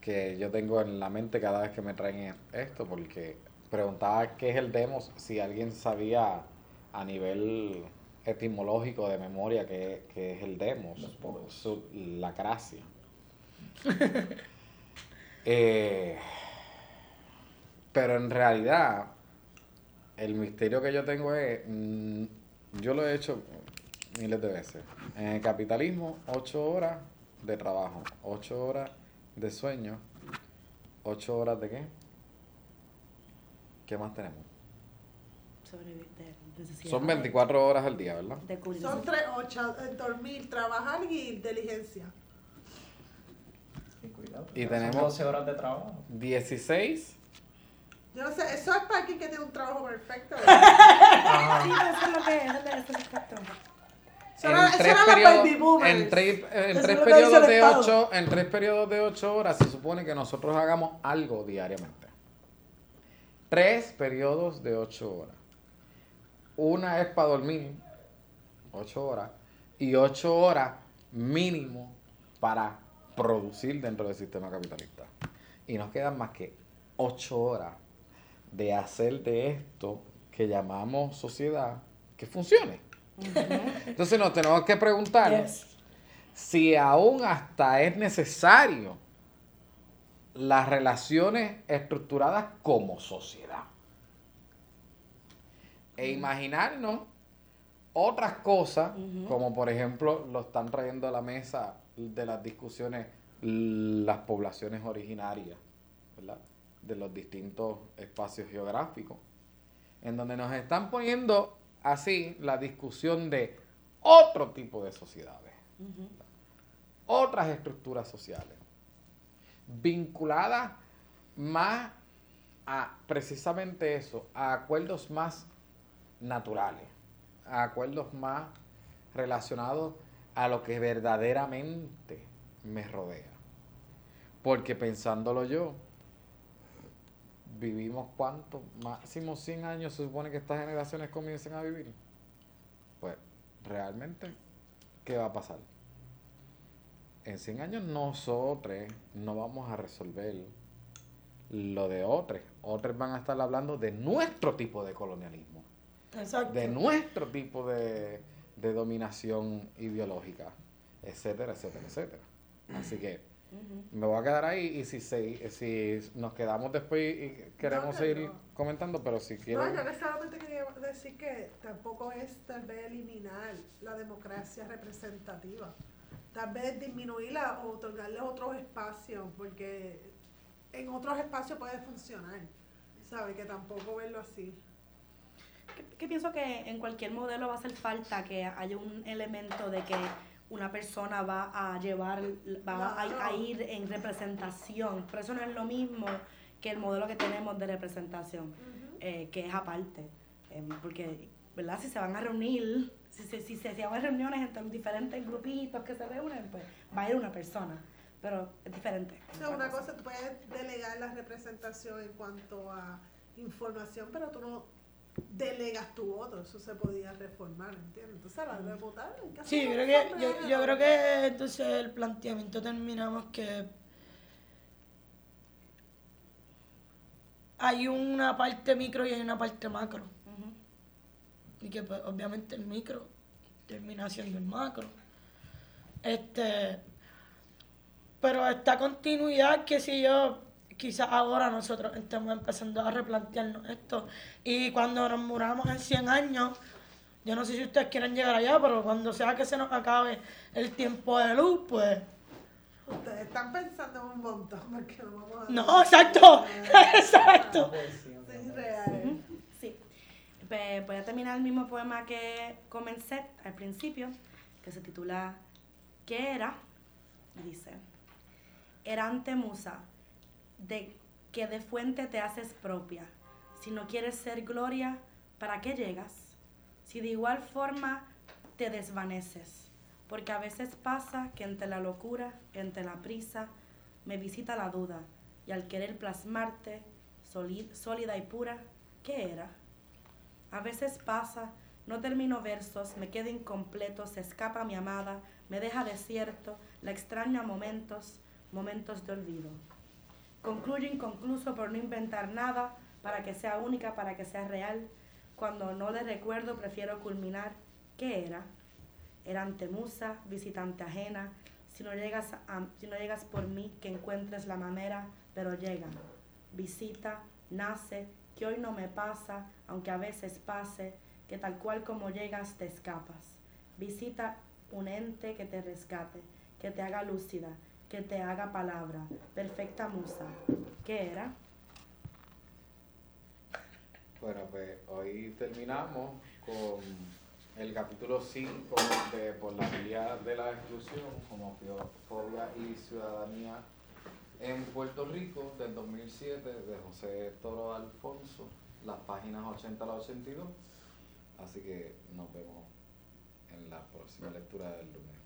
Que yo tengo en la mente cada vez que me traen esto, porque preguntaba qué es el demos, si alguien sabía a nivel etimológico de memoria qué, qué es el demos, su- la gracia. Eh, pero en realidad, el misterio que yo tengo es, mm, yo lo he hecho miles de veces. En el capitalismo, ocho horas de trabajo, ocho horas de sueño, ocho horas de qué? ¿Qué más tenemos? Sobrevivir. Son 24 horas al día, ¿verdad? Son tres, ocho, eh, dormir, trabajar y diligencia. Y cuidado. Y tenemos- 12 horas de trabajo. 16 Yo no sé, eso es para alguien que tiene un trabajo perfecto. Sí, eso es lo que es, eso es era- en tres periodos, en tres, en tres periodos el de ocho, en tres periodos de ocho horas se supone que nosotros hagamos algo diariamente. Tres periodos de ocho horas. Una es para dormir, ocho horas, y ocho horas mínimo para producir dentro del sistema capitalista. Y nos quedan más que ocho horas de hacer de esto que llamamos sociedad que funcione. Entonces nos tenemos que preguntar Yes. si aún hasta es necesario las relaciones estructuradas como sociedad. E imaginarnos otras cosas, como por ejemplo lo están trayendo a la mesa de las discusiones las poblaciones originarias, ¿verdad? De los distintos espacios geográficos, en donde nos están poniendo así la discusión de otro tipo de sociedades, otras estructuras sociales, vinculadas más a precisamente eso, a acuerdos más naturales, a acuerdos más relacionados a lo que verdaderamente me rodea. Porque pensándolo yo, vivimos cuánto, máximo 100 años se supone que estas generaciones comiencen a vivir. Pues realmente, ¿qué va a pasar? En 100 años nosotros no vamos a resolver lo de otros. Otros van a estar hablando de nuestro tipo de colonialismo Exacto. de nuestro tipo de, de dominación ideológica, etcétera, etcétera, etcétera. Así que me voy a quedar ahí y si, se, si nos quedamos después y queremos No, seguir no. comentando, pero si quiero... No, yo necesariamente quería decir que tampoco es tal vez eliminar la democracia representativa. tal vez disminuirla o otorgarle otros espacios, porque en otros espacios puede funcionar, ¿sabes? Que tampoco verlo así. Que, pienso que en cualquier modelo va a hacer falta que haya un elemento de que una persona va a llevar, va a, ir en representación. Pero eso no es lo mismo que el modelo que tenemos de representación, eh, que es aparte. Em, porque, ¿verdad? Si se van a reunir, si se, si se hacían reuniones entre los diferentes grupitos que se reúnen, pues va a ir una persona. Pero es diferente. Una cosa, tú puedes delegar la representación en cuanto a información, pero tú no delegas tu voto, eso se podía reformar, ¿entiendes? Entonces a la hora de votar, hay que Sí, yo creo que, yo, creo que entonces el planteamiento terminamos que hay una parte micro y hay una parte macro. Y que pues, obviamente el micro termina siendo el macro. Este, pero esta continuidad que si yo, quizás ahora nosotros estemos empezando a replantearnos esto. Y cuando nos muramos en 100 años, yo no sé si ustedes quieren llegar allá, pero cuando sea que se nos acabe el tiempo de luz, pues... Ustedes están pensando en un montón, porque no vamos a... No, exacto, exacto. Sí, real. Sí. Pues voy a terminar el mismo poema que comencé al principio, que se titula ¿Qué era? Y dice, Erante musa, de que de fuente te haces propia. Si no quieres ser gloria, ¿para qué llegas? Si de igual forma te desvaneces. Porque a veces pasa que entre la locura, entre la prisa, me visita la duda. Y al querer plasmarte, sólida y pura, ¿qué era? A veces pasa, no termino versos, me quedo incompleto, se escapa mi amada, me deja desierto, la extraño a momentos, momentos de olvido. Concluyo inconcluso por no inventar nada, para que sea única, para que sea real. Cuando no le recuerdo, prefiero culminar. ¿Qué era? Erante musa, visitante ajena. Si no llegas, si no llegas por mí, que encuentres la manera, pero llega. Visita, nace, que hoy no me pasa, aunque a veces pase, que tal cual como llegas te escapas. Visita un ente que te rescate, que te haga lúcida, que te haga palabra. Perfecta musa. ¿Qué era? Bueno, pues hoy terminamos con el capítulo 5 de Por la vía de la exclusión, homofobia y ciudadanía en Puerto Rico del 2007 de José Toro Alfonso, las páginas 80 a la 82. Así que nos vemos en la próxima lectura del lunes.